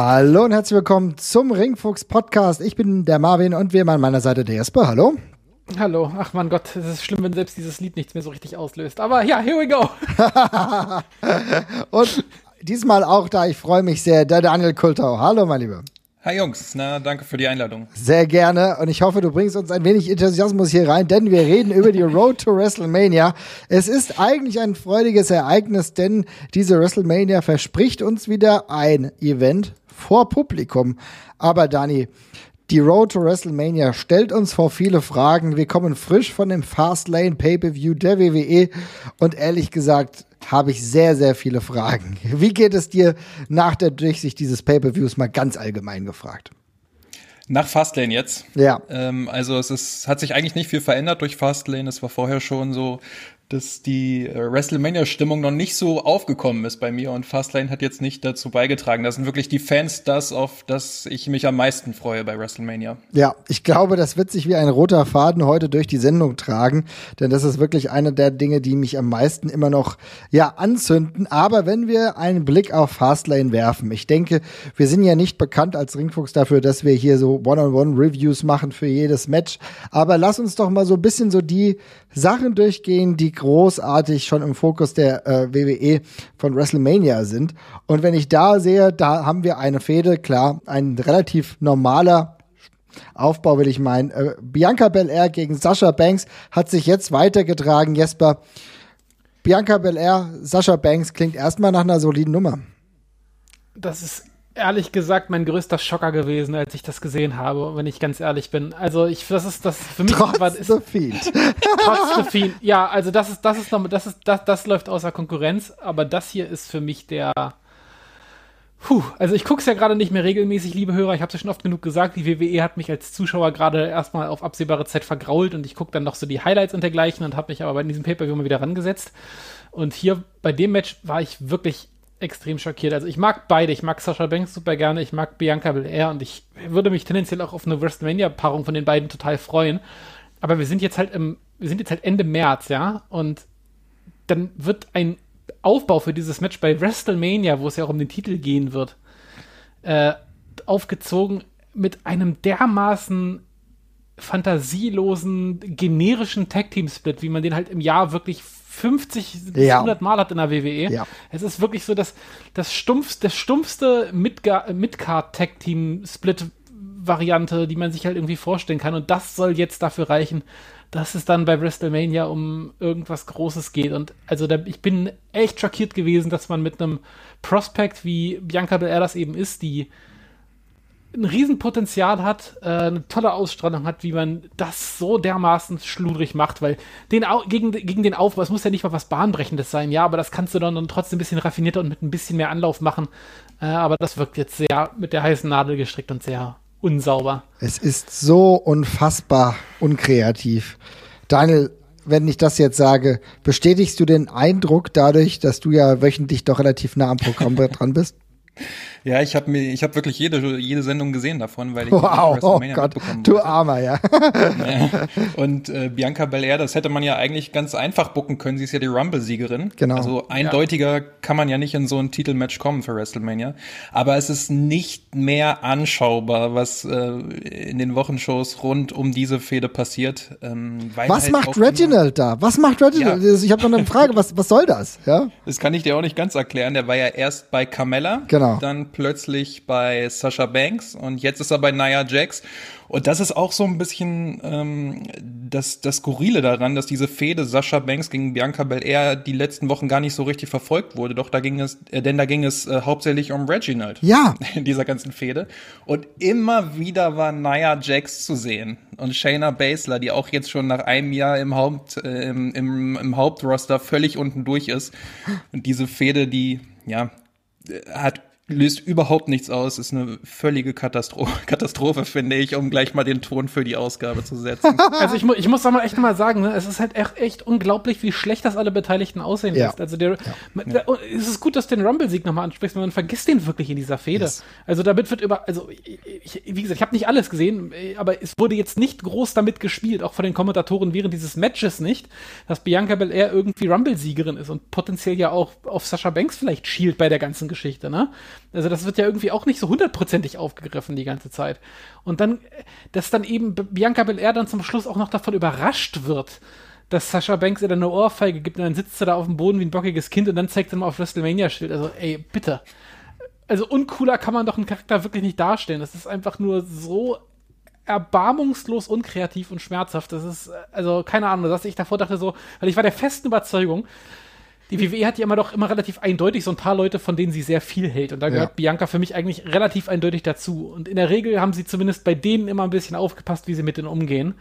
Hallo und herzlich willkommen zum Ringfuchs Podcast. Ich bin der Marvin und wir an meiner Seite der Jesper. Hallo. Hallo. Ach mein Gott, es ist schlimm, wenn selbst dieses Lied nichts mehr so richtig auslöst. Aber ja, here we go. und diesmal auch da, ich freue mich sehr, der Daniel Kultau. Hallo, mein Lieber. Hi Jungs, na danke für die Einladung. Sehr gerne und ich hoffe, du bringst uns ein wenig Enthusiasmus hier rein, denn wir reden über die Road to WrestleMania. Es ist eigentlich ein freudiges Ereignis, denn diese WrestleMania verspricht uns wieder ein Event vor Publikum. Aber Dani, die Road to WrestleMania stellt uns vor viele Fragen. Wir kommen frisch von dem Fastlane Pay-per-View der WWE und ehrlich gesagt habe ich sehr, sehr viele Fragen. Wie geht es dir nach der Durchsicht dieses Pay-per-Views mal ganz allgemein gefragt? Nach Fastlane jetzt. Ja. Ähm, also es ist, hat sich eigentlich nicht viel verändert durch Fastlane. Es war vorher schon so dass die äh, WrestleMania-Stimmung noch nicht so aufgekommen ist bei mir und Fastlane hat jetzt nicht dazu beigetragen. Das sind wirklich die Fans das, auf das ich mich am meisten freue bei WrestleMania. Ja, ich glaube, das wird sich wie ein roter Faden heute durch die Sendung tragen, denn das ist wirklich eine der Dinge, die mich am meisten immer noch ja anzünden. Aber wenn wir einen Blick auf Fastlane werfen, ich denke, wir sind ja nicht bekannt als Ringfuchs dafür, dass wir hier so One-on-One-Reviews machen für jedes Match. Aber lass uns doch mal so ein bisschen so die Sachen durchgehen, die großartig schon im Fokus der äh, WWE von WrestleMania sind. Und wenn ich da sehe, da haben wir eine Fehde, klar, ein relativ normaler Aufbau will ich meinen. Äh, Bianca Belair gegen Sascha Banks hat sich jetzt weitergetragen. Jesper, Bianca Belair, Sascha Banks klingt erstmal nach einer soliden Nummer. Das ist ehrlich gesagt mein größter Schocker gewesen, als ich das gesehen habe, wenn ich ganz ehrlich bin. Also ich, das ist das für mich trotz war, ist, the Fiend. trotz the Fiend. Ja, also das ist das ist noch das ist das das läuft außer Konkurrenz, aber das hier ist für mich der Puh, also ich gucke es ja gerade nicht mehr regelmäßig, liebe Hörer. Ich habe es ja schon oft genug gesagt. Die WWE hat mich als Zuschauer gerade erstmal auf absehbare Zeit vergrault und ich gucke dann noch so die Highlights und dergleichen und habe mich aber bei diesem Pay-Per-View mal wieder rangesetzt. Und hier bei dem Match war ich wirklich extrem schockiert. Also ich mag beide. Ich mag Sascha Banks super gerne. Ich mag Bianca Belair und ich würde mich tendenziell auch auf eine WrestleMania-Paarung von den beiden total freuen. Aber wir sind jetzt halt im, wir sind jetzt halt Ende März, ja, und dann wird ein Aufbau für dieses Match bei WrestleMania, wo es ja auch um den Titel gehen wird, äh, aufgezogen mit einem dermaßen fantasielosen, generischen Tag-Team-Split, wie man den halt im Jahr wirklich 50 bis ja. 100 Mal hat in der WWE. Ja. Es ist wirklich so das, das, stumpf, das stumpfste Midcard-Tag-Team-Split-Variante, die man sich halt irgendwie vorstellen kann. Und das soll jetzt dafür reichen, dass es dann bei WrestleMania um irgendwas Großes geht. Und also da, ich bin echt schockiert gewesen, dass man mit einem Prospect wie Bianca Belair das eben ist, die ein Riesenpotenzial hat, äh, eine tolle Ausstrahlung hat, wie man das so dermaßen schludrig macht, weil den gegen, gegen den Aufbau, es muss ja nicht mal was Bahnbrechendes sein, ja, aber das kannst du dann, dann trotzdem ein bisschen raffinierter und mit ein bisschen mehr Anlauf machen. Äh, aber das wirkt jetzt sehr mit der heißen Nadel gestrickt und sehr unsauber. Es ist so unfassbar unkreativ. Daniel, wenn ich das jetzt sage, bestätigst du den Eindruck dadurch, dass du ja wöchentlich doch relativ nah am Programm dran bist? Ja, ich habe mir, ich habe wirklich jede jede Sendung gesehen davon, weil ich wow, oh Gott, du Armer, ja. ja. Und äh, Bianca Belair, das hätte man ja eigentlich ganz einfach bucken können. Sie ist ja die Rumble-Siegerin. Genau. Also eindeutiger ja. kann man ja nicht in so ein Titelmatch kommen für WrestleMania. Aber es ist nicht mehr anschaubar, was äh, in den Wochenshows rund um diese Fehde passiert. Ähm, was halt macht Reginald da? Was macht Reginald? Ja. Ich habe noch eine Frage. Was was soll das? Ja. Das kann ich dir auch nicht ganz erklären. Der war ja erst bei Carmella. Genau. Dann plötzlich bei Sasha Banks und jetzt ist er bei Nia Jax. Und das ist auch so ein bisschen ähm, das, das Skurrile daran, dass diese Fehde Sascha Banks gegen Bianca Belair die letzten Wochen gar nicht so richtig verfolgt wurde. Doch da ging es, äh, denn da ging es äh, hauptsächlich um Reginald. Ja. In dieser ganzen Fehde. Und immer wieder war Nia Jax zu sehen. Und Shayna Baszler, die auch jetzt schon nach einem Jahr im Haupt, äh, im, im, im Hauptroster völlig unten durch ist. Und diese Fehde, die, ja, hat löst überhaupt nichts aus, ist eine völlige Katastrophe, Katastrophe, finde ich, um gleich mal den Ton für die Ausgabe zu setzen. Also ich, mu ich muss aber echt mal sagen, ne, es ist halt echt, echt unglaublich, wie schlecht das alle Beteiligten aussehen ja. lässt. Also der, ja. es ist gut, dass du den Rumble-Sieg nochmal ansprichst, weil man vergisst den wirklich in dieser Fehde. Yes. Also damit wird über, also ich, wie gesagt, ich habe nicht alles gesehen, aber es wurde jetzt nicht groß damit gespielt, auch von den Kommentatoren während dieses Matches nicht, dass Bianca Belair irgendwie Rumble-Siegerin ist und potenziell ja auch auf Sascha Banks vielleicht schielt bei der ganzen Geschichte, ne? Also das wird ja irgendwie auch nicht so hundertprozentig aufgegriffen die ganze Zeit. Und dann, dass dann eben Bianca Belair dann zum Schluss auch noch davon überrascht wird, dass Sascha Banks ihr dann eine Ohrfeige gibt und dann sitzt sie da auf dem Boden wie ein bockiges Kind und dann zeigt er mal auf WrestleMania-Schild. Also, ey, bitte. Also uncooler kann man doch einen Charakter wirklich nicht darstellen. Das ist einfach nur so erbarmungslos unkreativ und schmerzhaft. Das ist, also keine Ahnung, dass ich davor dachte so, weil ich war der festen Überzeugung, die WWE hat ja immer doch immer relativ eindeutig so ein paar Leute, von denen sie sehr viel hält. Und da gehört ja. Bianca für mich eigentlich relativ eindeutig dazu. Und in der Regel haben sie zumindest bei denen immer ein bisschen aufgepasst, wie sie mit denen umgehen.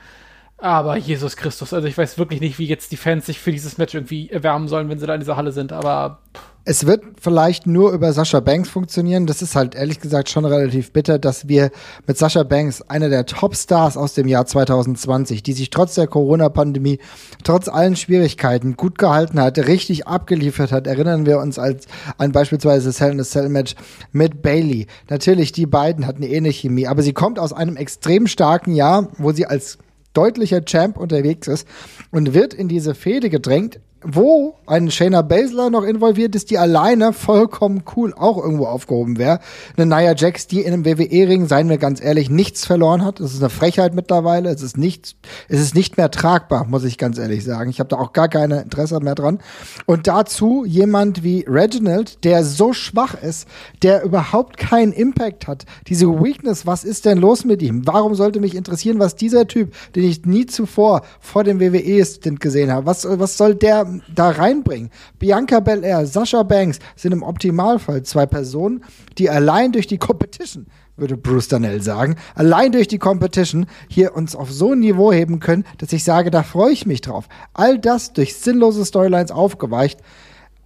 Aber Jesus Christus, also ich weiß wirklich nicht, wie jetzt die Fans sich für dieses Match irgendwie erwärmen sollen, wenn sie da in dieser Halle sind, aber. Pff. Es wird vielleicht nur über Sascha Banks funktionieren. Das ist halt ehrlich gesagt schon relativ bitter, dass wir mit Sascha Banks, einer der Topstars aus dem Jahr 2020, die sich trotz der Corona-Pandemie, trotz allen Schwierigkeiten gut gehalten hat, richtig abgeliefert hat. Erinnern wir uns als an beispielsweise das Hell in a Cell Match mit Bailey. Natürlich, die beiden hatten eine ähnliche Chemie, aber sie kommt aus einem extrem starken Jahr, wo sie als deutlicher Champ unterwegs ist und wird in diese Fehde gedrängt, wo ein Shayna Baszler noch involviert ist, die alleine vollkommen cool auch irgendwo aufgehoben wäre. Eine Nia Jax, die in einem WWE-Ring, seien wir ganz ehrlich, nichts verloren hat. Das ist eine Frechheit mittlerweile. Es ist nicht, es ist nicht mehr tragbar, muss ich ganz ehrlich sagen. Ich habe da auch gar kein Interesse mehr dran. Und dazu jemand wie Reginald, der so schwach ist, der überhaupt keinen Impact hat. Diese Weakness, was ist denn los mit ihm? Warum sollte mich interessieren, was dieser Typ, den ich nie zuvor vor dem WWE-Stint gesehen habe, was, was soll der da reinbringen. Bianca Belair, Sascha Banks sind im Optimalfall zwei Personen, die allein durch die Competition würde Bruce Danell sagen, allein durch die Competition hier uns auf so ein Niveau heben können, dass ich sage, da freue ich mich drauf. All das durch sinnlose Storylines aufgeweicht.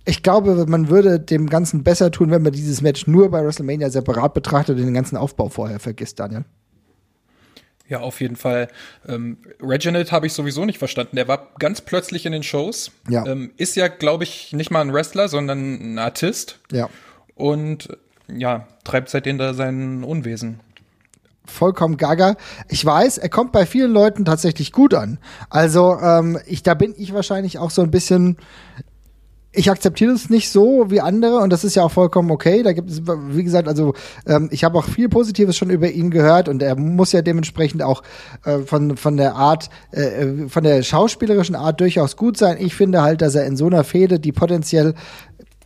Ich glaube, man würde dem Ganzen besser tun, wenn man dieses Match nur bei WrestleMania separat betrachtet und den ganzen Aufbau vorher vergisst, Daniel. Ja, auf jeden Fall. Ähm, Reginald habe ich sowieso nicht verstanden. Der war ganz plötzlich in den Shows. Ja. Ähm, ist ja, glaube ich, nicht mal ein Wrestler, sondern ein Artist. Ja. Und ja, treibt seitdem da sein Unwesen. Vollkommen gaga. Ich weiß, er kommt bei vielen Leuten tatsächlich gut an. Also, ähm, ich, da bin ich wahrscheinlich auch so ein bisschen ich akzeptiere es nicht so wie andere und das ist ja auch vollkommen okay. Da gibt es, wie gesagt, also ähm, ich habe auch viel Positives schon über ihn gehört und er muss ja dementsprechend auch äh, von, von der Art, äh, von der schauspielerischen Art durchaus gut sein. Ich finde halt, dass er in so einer Fehde, die potenziell,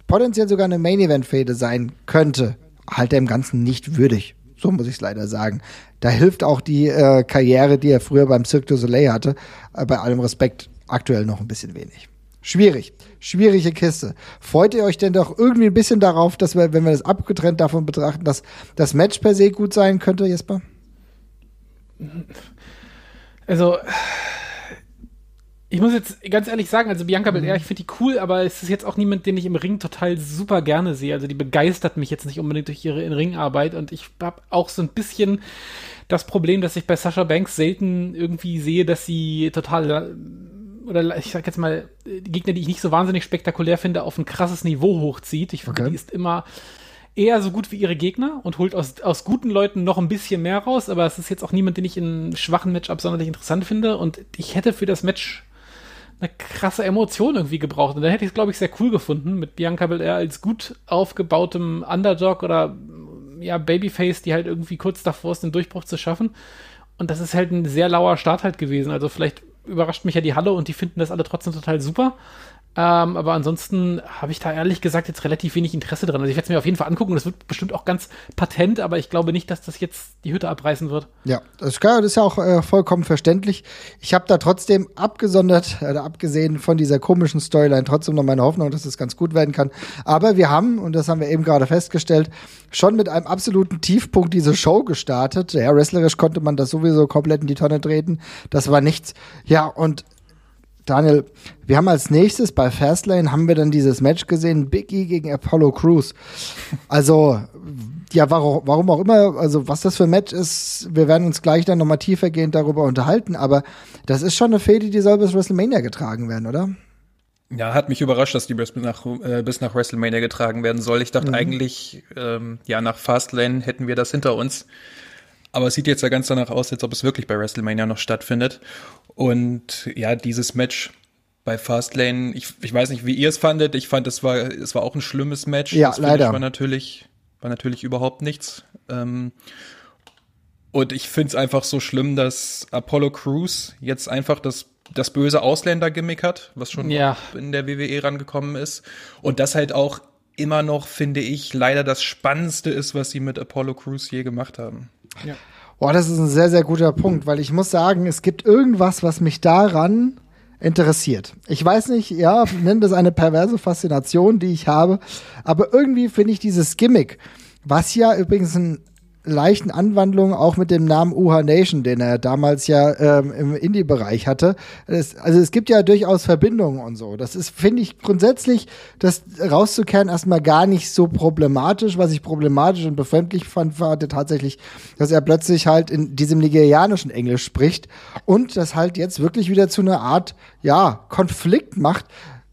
potenziell sogar eine Main-Event-Fehde sein könnte, halt dem Ganzen nicht würdig. So muss ich es leider sagen. Da hilft auch die äh, Karriere, die er früher beim Cirque du Soleil hatte, äh, bei allem Respekt aktuell noch ein bisschen wenig. Schwierig. Schwierige Kiste. Freut ihr euch denn doch irgendwie ein bisschen darauf, dass wir, wenn wir das abgetrennt davon betrachten, dass das Match per se gut sein könnte, Jesper? Also, ich muss jetzt ganz ehrlich sagen, also Bianca Belair, mhm. ich finde die cool, aber es ist jetzt auch niemand, den ich im Ring total super gerne sehe. Also die begeistert mich jetzt nicht unbedingt durch ihre In-Ring-Arbeit und ich habe auch so ein bisschen das Problem, dass ich bei Sasha Banks selten irgendwie sehe, dass sie total oder ich sag jetzt mal, die Gegner, die ich nicht so wahnsinnig spektakulär finde, auf ein krasses Niveau hochzieht. Ich finde, okay. die ist immer eher so gut wie ihre Gegner und holt aus, aus guten Leuten noch ein bisschen mehr raus, aber es ist jetzt auch niemand, den ich in schwachen Matchups sonderlich interessant finde und ich hätte für das Match eine krasse Emotion irgendwie gebraucht und dann hätte ich es, glaube ich, sehr cool gefunden mit Bianca Belair als gut aufgebautem Underdog oder ja, Babyface, die halt irgendwie kurz davor ist, den Durchbruch zu schaffen. Und das ist halt ein sehr lauer Start halt gewesen. Also vielleicht überrascht mich ja die Halle und die finden das alle trotzdem total super. Ähm, aber ansonsten habe ich da ehrlich gesagt jetzt relativ wenig Interesse dran. Also ich werde es mir auf jeden Fall angucken. Das wird bestimmt auch ganz patent, aber ich glaube nicht, dass das jetzt die Hütte abreißen wird. Ja, das ist ja auch äh, vollkommen verständlich. Ich habe da trotzdem abgesondert, äh, abgesehen von dieser komischen Storyline, trotzdem noch meine Hoffnung, dass es ganz gut werden kann. Aber wir haben, und das haben wir eben gerade festgestellt, schon mit einem absoluten Tiefpunkt diese Show gestartet. Ja, wrestlerisch konnte man das sowieso komplett in die Tonne treten. Das war nichts. Ja, und Daniel, wir haben als nächstes bei Fastlane haben wir dann dieses Match gesehen, Biggie gegen Apollo Crews. Also, ja, warum, warum auch immer, also was das für ein Match ist, wir werden uns gleich dann nochmal tiefergehend darüber unterhalten, aber das ist schon eine Fehde, die soll bis WrestleMania getragen werden, oder? Ja, hat mich überrascht, dass die bis nach, äh, bis nach WrestleMania getragen werden soll. Ich dachte mhm. eigentlich, ähm, ja, nach Fastlane hätten wir das hinter uns. Aber es sieht jetzt ja ganz danach aus, als ob es wirklich bei WrestleMania noch stattfindet. Und ja, dieses Match bei Fastlane, ich, ich weiß nicht, wie ihr es fandet. Ich fand, es war, es war auch ein schlimmes Match. Ja, das leider. war natürlich, war natürlich überhaupt nichts. Ähm, und ich finde es einfach so schlimm, dass Apollo Crews jetzt einfach das, das böse Ausländer-Gimmick hat, was schon Ja. in der WWE rangekommen ist. Und das halt auch immer noch, finde ich, leider das Spannendste ist, was sie mit Apollo Crews je gemacht haben. Boah, das ist ein sehr, sehr guter Punkt, weil ich muss sagen, es gibt irgendwas, was mich daran interessiert. Ich weiß nicht, ja, nenn das eine perverse Faszination, die ich habe, aber irgendwie finde ich dieses Gimmick, was ja übrigens ein leichten Anwandlung auch mit dem Namen Uha Nation, den er damals ja ähm, im Indie-Bereich hatte. Es, also es gibt ja durchaus Verbindungen und so. Das ist, finde ich, grundsätzlich, das rauszukehren erstmal gar nicht so problematisch. Was ich problematisch und befremdlich fand, war tatsächlich, dass er plötzlich halt in diesem nigerianischen Englisch spricht und das halt jetzt wirklich wieder zu einer Art, ja, Konflikt macht,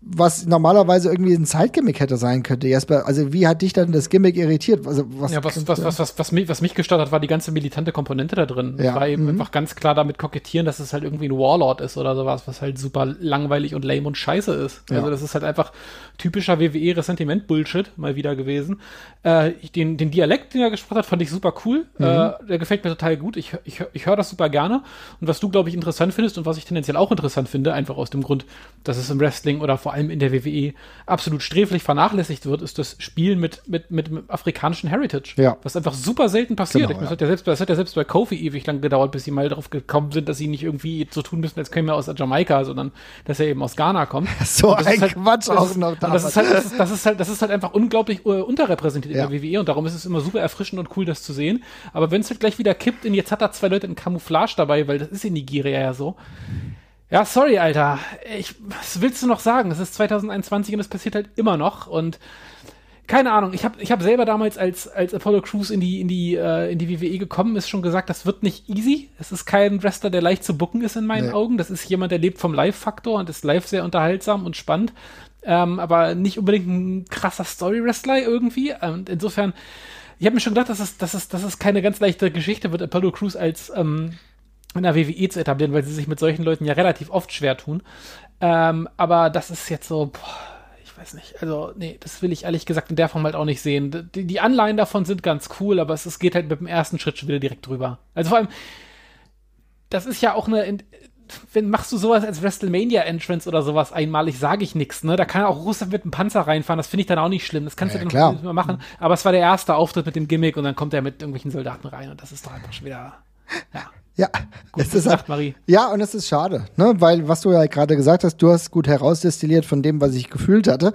was normalerweise irgendwie ein Zeitgimmick hätte sein könnte. Jesper, also wie hat dich dann das Gimmick irritiert? Also was, Ja, was, was, was, was, was, mich, was mich gestört hat, war die ganze militante Komponente da drin. Ja. War eben Mhm. einfach ganz klar damit kokettieren, dass es halt irgendwie ein Warlord ist oder sowas, was halt super langweilig und lame und scheiße ist. Ja. Also das ist halt einfach typischer WWE-Ressentiment-Bullshit mal wieder gewesen. Äh, den, den Dialekt, den er gesprochen hat, fand ich super cool. Mhm. Äh, der gefällt mir total gut. Ich, ich, ich höre das super gerne. Und was du, glaube ich, interessant findest und was ich tendenziell auch interessant finde, einfach aus dem Grund, dass es im Wrestling oder vor allem in der WWE absolut sträflich vernachlässigt wird, ist das Spielen mit, mit, mit, mit afrikanischen Heritage. Ja. Was einfach super selten passiert. Genau, meine, das, ja. hat ja selbst, das hat ja selbst bei Kofi ewig lang gedauert, bis sie mal darauf gekommen sind, dass sie nicht irgendwie so tun müssen, als käme er aus Jamaika, sondern dass er eben aus Ghana kommt. so das ein ist halt- Quatsch das auch ist, noch und das ist halt, das ist, das ist halt, das ist halt einfach unglaublich äh, unterrepräsentiert Ja. in der WWE und darum ist es immer super erfrischend und cool, das zu sehen. Aber wenn es halt gleich wieder kippt und jetzt hat er zwei Leute in Camouflage dabei, weil das ist in Nigeria ja so. Ja, sorry, Alter. Ich, was willst du noch sagen? Es ist 2021 und es passiert halt immer noch und keine Ahnung, ich habe ich hab selber damals, als, als Apollo Crews in die, in, die, äh, in die WWE gekommen ist, schon gesagt, das wird nicht easy. Es ist kein Wrestler, der leicht zu bucken ist in meinen Nee. Augen. Das ist jemand, der lebt vom Live-Faktor und ist live sehr unterhaltsam und spannend. Ähm, aber nicht unbedingt ein krasser Story-Wrestler irgendwie. Und insofern, ich habe mir schon gedacht, dass es, dass, es, dass es keine ganz leichte Geschichte wird, Apollo Crews als ähm, in der WWE zu etablieren, weil sie sich mit solchen Leuten ja relativ oft schwer tun. Ähm, aber das ist jetzt so, boah, ich weiß nicht. Also, nee, das will ich ehrlich gesagt in der Form halt auch nicht sehen. Die, die Anleihen davon sind ganz cool, aber es, es geht halt mit dem ersten Schritt schon wieder direkt drüber. Also vor allem, das ist ja auch eine. Wenn machst du sowas als WrestleMania Entrance oder sowas einmalig, sage ich nichts, ne? Da kann auch Russland mit einem Panzer reinfahren, das finde ich dann auch nicht schlimm. Das kannst Ja, du dann klar. mal machen. Aber es war der erste Auftritt mit dem Gimmick und dann kommt er mit irgendwelchen Soldaten rein und das ist doch einfach schon wieder. Ja. Ja, Gut es ist halt, Marie. ja, und es ist schade, ne? weil was du ja gerade gesagt hast, du hast gut herausdestilliert von dem, was ich gefühlt hatte.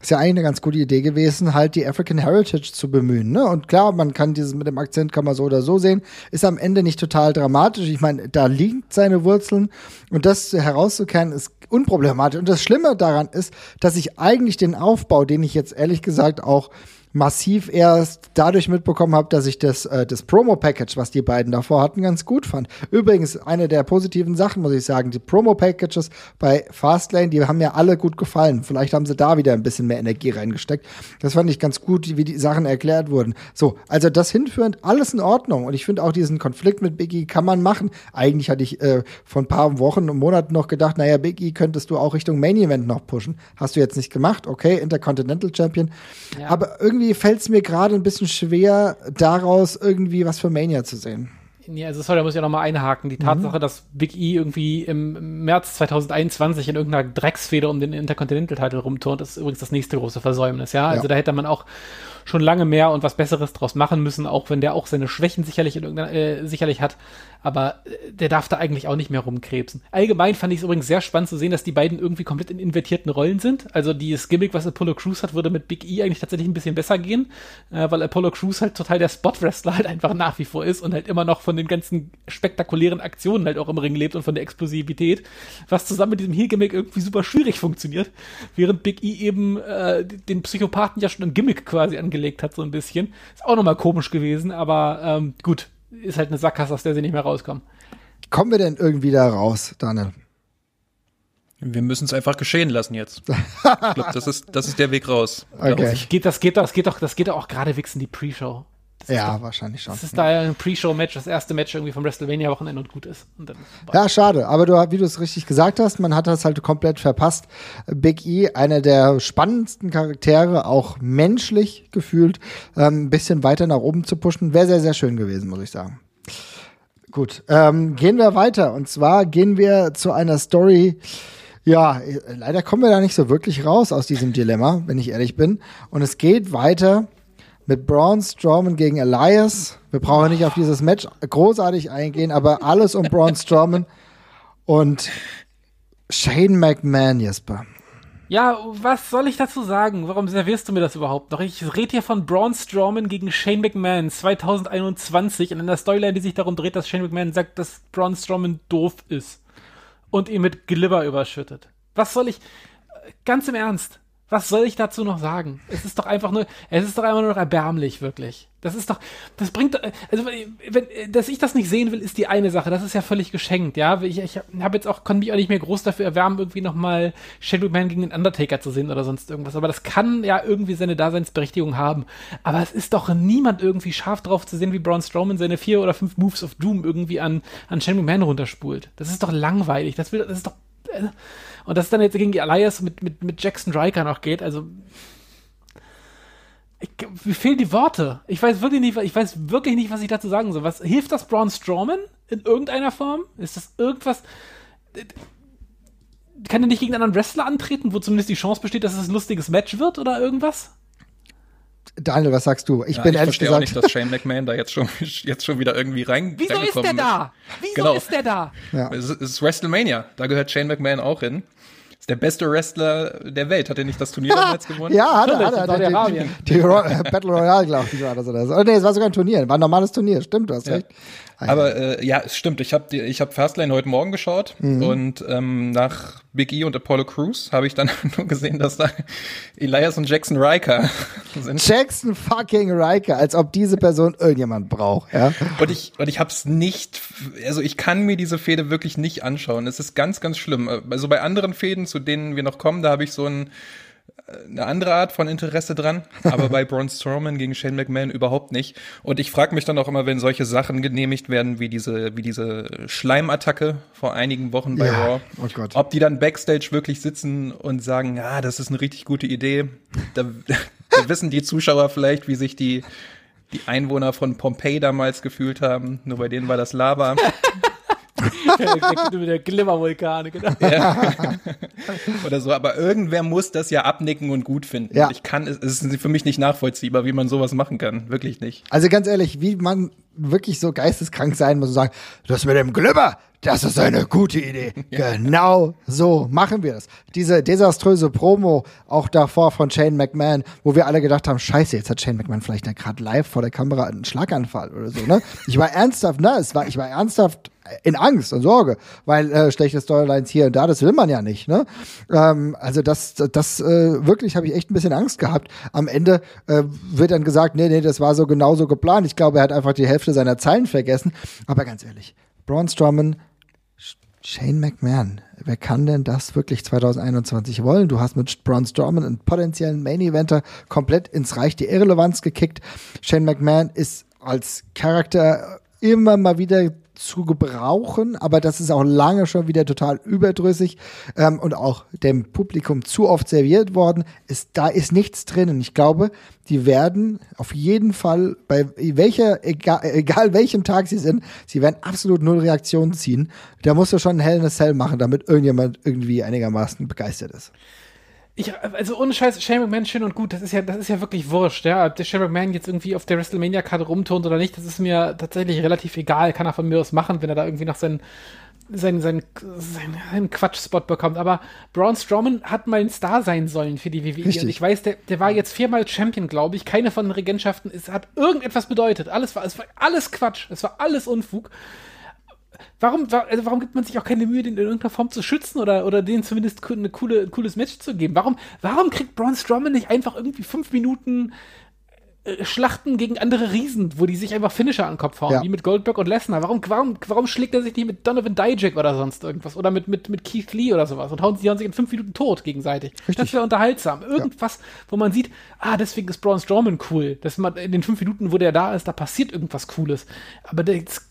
Ist ja eigentlich eine ganz gute Idee gewesen, halt die African Heritage zu bemühen. Ne? Und klar, man kann dieses mit dem Akzent kann man so oder so sehen, ist am Ende nicht total dramatisch. Ich meine, da liegt seine Wurzeln und das herauszukehren ist unproblematisch. Und das Schlimme daran ist, dass ich eigentlich den Aufbau, den ich jetzt ehrlich gesagt auch massiv erst dadurch mitbekommen habe, dass ich das, äh, das Promo-Package, was die beiden davor hatten, ganz gut fand. Übrigens, eine der positiven Sachen, muss ich sagen, die Promo-Packages bei Fastlane, die haben mir alle gut gefallen. Vielleicht haben sie da wieder ein bisschen mehr Energie reingesteckt. Das fand ich ganz gut, wie die Sachen erklärt wurden. So, also das hinführend, alles in Ordnung. Und ich finde auch diesen Konflikt mit Biggie kann man machen. Eigentlich hatte ich äh, vor ein paar Wochen und Monaten noch gedacht, naja, Biggie könntest du auch Richtung Main Event noch pushen. Hast du jetzt nicht gemacht, okay, Intercontinental Champion. Ja. Aber irgendwie fällt es mir gerade ein bisschen schwer, daraus irgendwie was für Mania zu sehen. Nee, also sorry, da muss ich ja nochmal einhaken. Die Tatsache, dass Big E irgendwie im März 2021 in irgendeiner Drecksfeder um den Intercontinental-Title rumturnt, ist übrigens das nächste große Versäumnis, ja. Also Ja. da hätte man auch schon lange mehr und was Besseres draus machen müssen, auch wenn der auch seine Schwächen sicherlich in irgendeiner, äh, sicherlich hat. Aber äh, der darf da eigentlich auch nicht mehr rumkrebsen. Allgemein fand ich es übrigens sehr spannend zu sehen, dass die beiden irgendwie komplett in invertierten Rollen sind. Also dieses Gimmick, was Apollo Crews hat, würde mit Big E eigentlich tatsächlich ein bisschen besser gehen, äh, weil Apollo Crews halt total der Spot-Wrestler halt einfach nach wie vor ist und halt immer noch von den ganzen spektakulären Aktionen halt auch im Ring lebt und von der Explosivität, was zusammen mit diesem Heel-Gimmick irgendwie super schwierig funktioniert, während Big E eben äh, den Psychopathen ja schon im Gimmick quasi angelegt hat, so ein bisschen. Ist auch nochmal komisch gewesen, aber ähm, gut, ist halt eine Sackgasse, aus der sie nicht mehr rauskommen. Kommen wir denn irgendwie da raus, Daniel? Wir müssen es einfach geschehen lassen jetzt. Ich glaube, das ist, das ist der Weg raus. Okay. Ich geht, das geht doch, das geht doch, das geht doch auch gerade wichsen die Pre-Show. Ja, wahrscheinlich schon. Das ist da ein Pre-Show-Match, das erste Match irgendwie vom WrestleMania-Wochenende und gut ist. Und ja, schade. Aber du, wie du es richtig gesagt hast, man hat das halt komplett verpasst. Big E, einer der spannendsten Charaktere, auch menschlich gefühlt, ähm, ein bisschen weiter nach oben zu pushen, wäre sehr, sehr schön gewesen, muss ich sagen. Gut, ähm, gehen wir weiter. Und zwar gehen wir zu einer Story, ja, leider kommen wir da nicht so wirklich raus aus diesem Dilemma, wenn ich ehrlich bin. Und es geht weiter mit Braun Strowman gegen Elias. Wir brauchen nicht auf dieses Match großartig eingehen, aber alles um Braun Strowman und Shane McMahon, Jesper. Ja, was soll ich dazu sagen? Warum servierst du mir das überhaupt noch? Ich rede hier von Braun Strowman gegen Shane McMahon 2021 in einer Storyline, die sich darum dreht, dass Shane McMahon sagt, dass Braun Strowman doof ist und ihn mit Glibber überschüttet. Was soll ich, ganz im Ernst, was soll ich dazu noch sagen? Es ist doch einfach nur, es ist doch einfach nur noch erbärmlich, wirklich. Das ist doch, das bringt, also, wenn, dass ich das nicht sehen will, ist die eine Sache. Das ist ja völlig geschenkt, ja. Ich, ich habe jetzt auch, konnte mich auch nicht mehr groß dafür erwärmen, irgendwie nochmal Shadow Man gegen den Undertaker zu sehen oder sonst irgendwas. Aber das kann ja irgendwie seine Daseinsberechtigung haben. Aber es ist doch niemand irgendwie scharf drauf zu sehen, wie Braun Strowman seine vier oder fünf Moves of Doom irgendwie an, an Shane McMahon runterspult. Das ist doch langweilig. Das will, das ist doch, äh, und dass es dann jetzt gegen die Alliance mit, mit, mit Jackson Riker noch geht, also. Ich, mir fehlen die Worte. Ich weiß wirklich nicht, ich weiß wirklich nicht, was ich dazu sagen soll. Was hilft das Braun Strowman in irgendeiner Form? Ist das irgendwas? Kann er nicht gegen einen anderen Wrestler antreten, wo zumindest die Chance besteht, dass es ein lustiges Match wird oder irgendwas? Daniel, was sagst du? Ich ja, bin ich ehrlich gesagt. auch nicht, dass Shane McMahon da jetzt schon, jetzt schon wieder irgendwie rein. Wieso ist der da? Wieso genau. ist der da? Ja. Es, ist WrestleMania. Da gehört Shane McMahon auch hin. Ist der beste Wrestler der Welt. Hat er nicht das Turnier damals gewonnen? Ja, hat er. Hat er. Die, die, die Battle Royale, glaube ich, war das oder so. Oh, nee, es war sogar ein Turnier. War ein normales Turnier. Stimmt, du hast ja. recht. Aber äh, ja, es stimmt. Ich habe ich hab Fastlane heute Morgen geschaut mhm. und ähm, nach Big E und Apollo Crews habe ich dann nur gesehen, dass da Elias und Jackson Riker sind. Jackson fucking Riker, als ob diese Person irgendjemand braucht. Ja? Und ich und ich habe es nicht, also ich kann mir diese Fehde wirklich nicht anschauen. Es ist ganz, ganz schlimm. Also bei anderen Fäden, zu denen wir noch kommen, da habe ich so ein eine andere Art von Interesse dran, aber bei Braun Strowman gegen Shane McMahon überhaupt nicht. Und ich frage mich dann auch immer, wenn solche Sachen genehmigt werden, wie diese, wie diese Schleimattacke vor einigen Wochen bei ja, Raw, oh ob die dann backstage wirklich sitzen und sagen, ja, ah, das ist eine richtig gute Idee. Da, da wissen die Zuschauer vielleicht, wie sich die, die Einwohner von Pompeii damals gefühlt haben. Nur bei denen war das Lava. der, der Glimmervulkan, genau. Ja. Oder so, aber irgendwer muss das ja abnicken und gut finden. Ja. Ich kann, es ist für mich nicht nachvollziehbar, wie man sowas machen kann. Wirklich nicht. Also ganz ehrlich, wie man wirklich so geisteskrank sein muss und sagen, das mit dem Glimmer, das ist eine gute Idee. Ja. Genau so machen wir das. Diese desaströse Promo auch davor von Shane McMahon, wo wir alle gedacht haben, scheiße, jetzt hat Shane McMahon vielleicht gerade live vor der Kamera einen Schlaganfall oder so, ne? Ich war ernsthaft, ne? Es war, ich war ernsthaft in Angst und Sorge, weil äh, schlechte Storylines hier und da, das will man ja nicht, ne? Ähm, also das, das äh, wirklich habe ich echt ein bisschen Angst gehabt. Am Ende äh, wird dann gesagt, nee, nee, das war so genauso geplant. Ich glaube, er hat einfach die Hälfte seiner Zeilen vergessen. Aber ganz ehrlich, Braun Strowman Shane McMahon, wer kann denn das wirklich 2021 wollen? Du hast mit Braun Strowman einen potenziellen Main Eventer komplett ins Reich der Irrelevanz gekickt. Shane McMahon ist als Charakter immer mal wieder zu gebrauchen, aber das ist auch lange schon wieder total überdrüssig ähm, und auch dem Publikum zu oft serviert worden. Ist, da ist nichts drin und ich glaube, die werden auf jeden Fall bei welcher, egal, egal welchem Tag sie sind, sie werden absolut null Reaktionen ziehen. Da musst du schon ein Hell in a Cell machen, damit irgendjemand irgendwie einigermaßen begeistert ist ich, also ohne Scheiß, Shane McMahon schön und gut, das ist ja, das ist ja wirklich wurscht, ja. Ob der Shane McMahon jetzt irgendwie auf der WrestleMania-Karte rumturnt oder nicht, das ist mir tatsächlich relativ egal. Kann er von mir aus machen, wenn er da irgendwie noch seinen, seinen, seinen, seinen Quatschspot bekommt. Aber Braun Strowman hat mal ein Star sein sollen für die WWE. Richtig. Und ich weiß, der, der war jetzt viermal Champion, glaube ich. Keine von den Regentschaften ist, hat irgendetwas bedeutet. Alles war, es war alles Quatsch. Es war alles Unfug warum, also warum gibt man sich auch keine Mühe, den in irgendeiner Form zu schützen oder, oder denen zumindest eine coole, ein cooles Match zu geben? Warum, warum kriegt Braun Strowman nicht einfach irgendwie fünf Minuten äh, Schlachten gegen andere Riesen, wo die sich einfach Finisher an den Kopf hauen, Ja. wie mit Goldberg und Lesnar. Warum, warum, warum schlägt er sich nicht mit Donovan Dijak oder sonst irgendwas? Oder mit, mit, mit Keith Lee oder sowas und hauen, die hauen sich in fünf Minuten tot gegenseitig. Richtig. Das wäre unterhaltsam. Irgendwas, wo man sieht, ah, deswegen ist Braun Strowman cool. Dass man in den fünf Minuten, wo der da ist, da passiert irgendwas Cooles. Aber der, jetzt,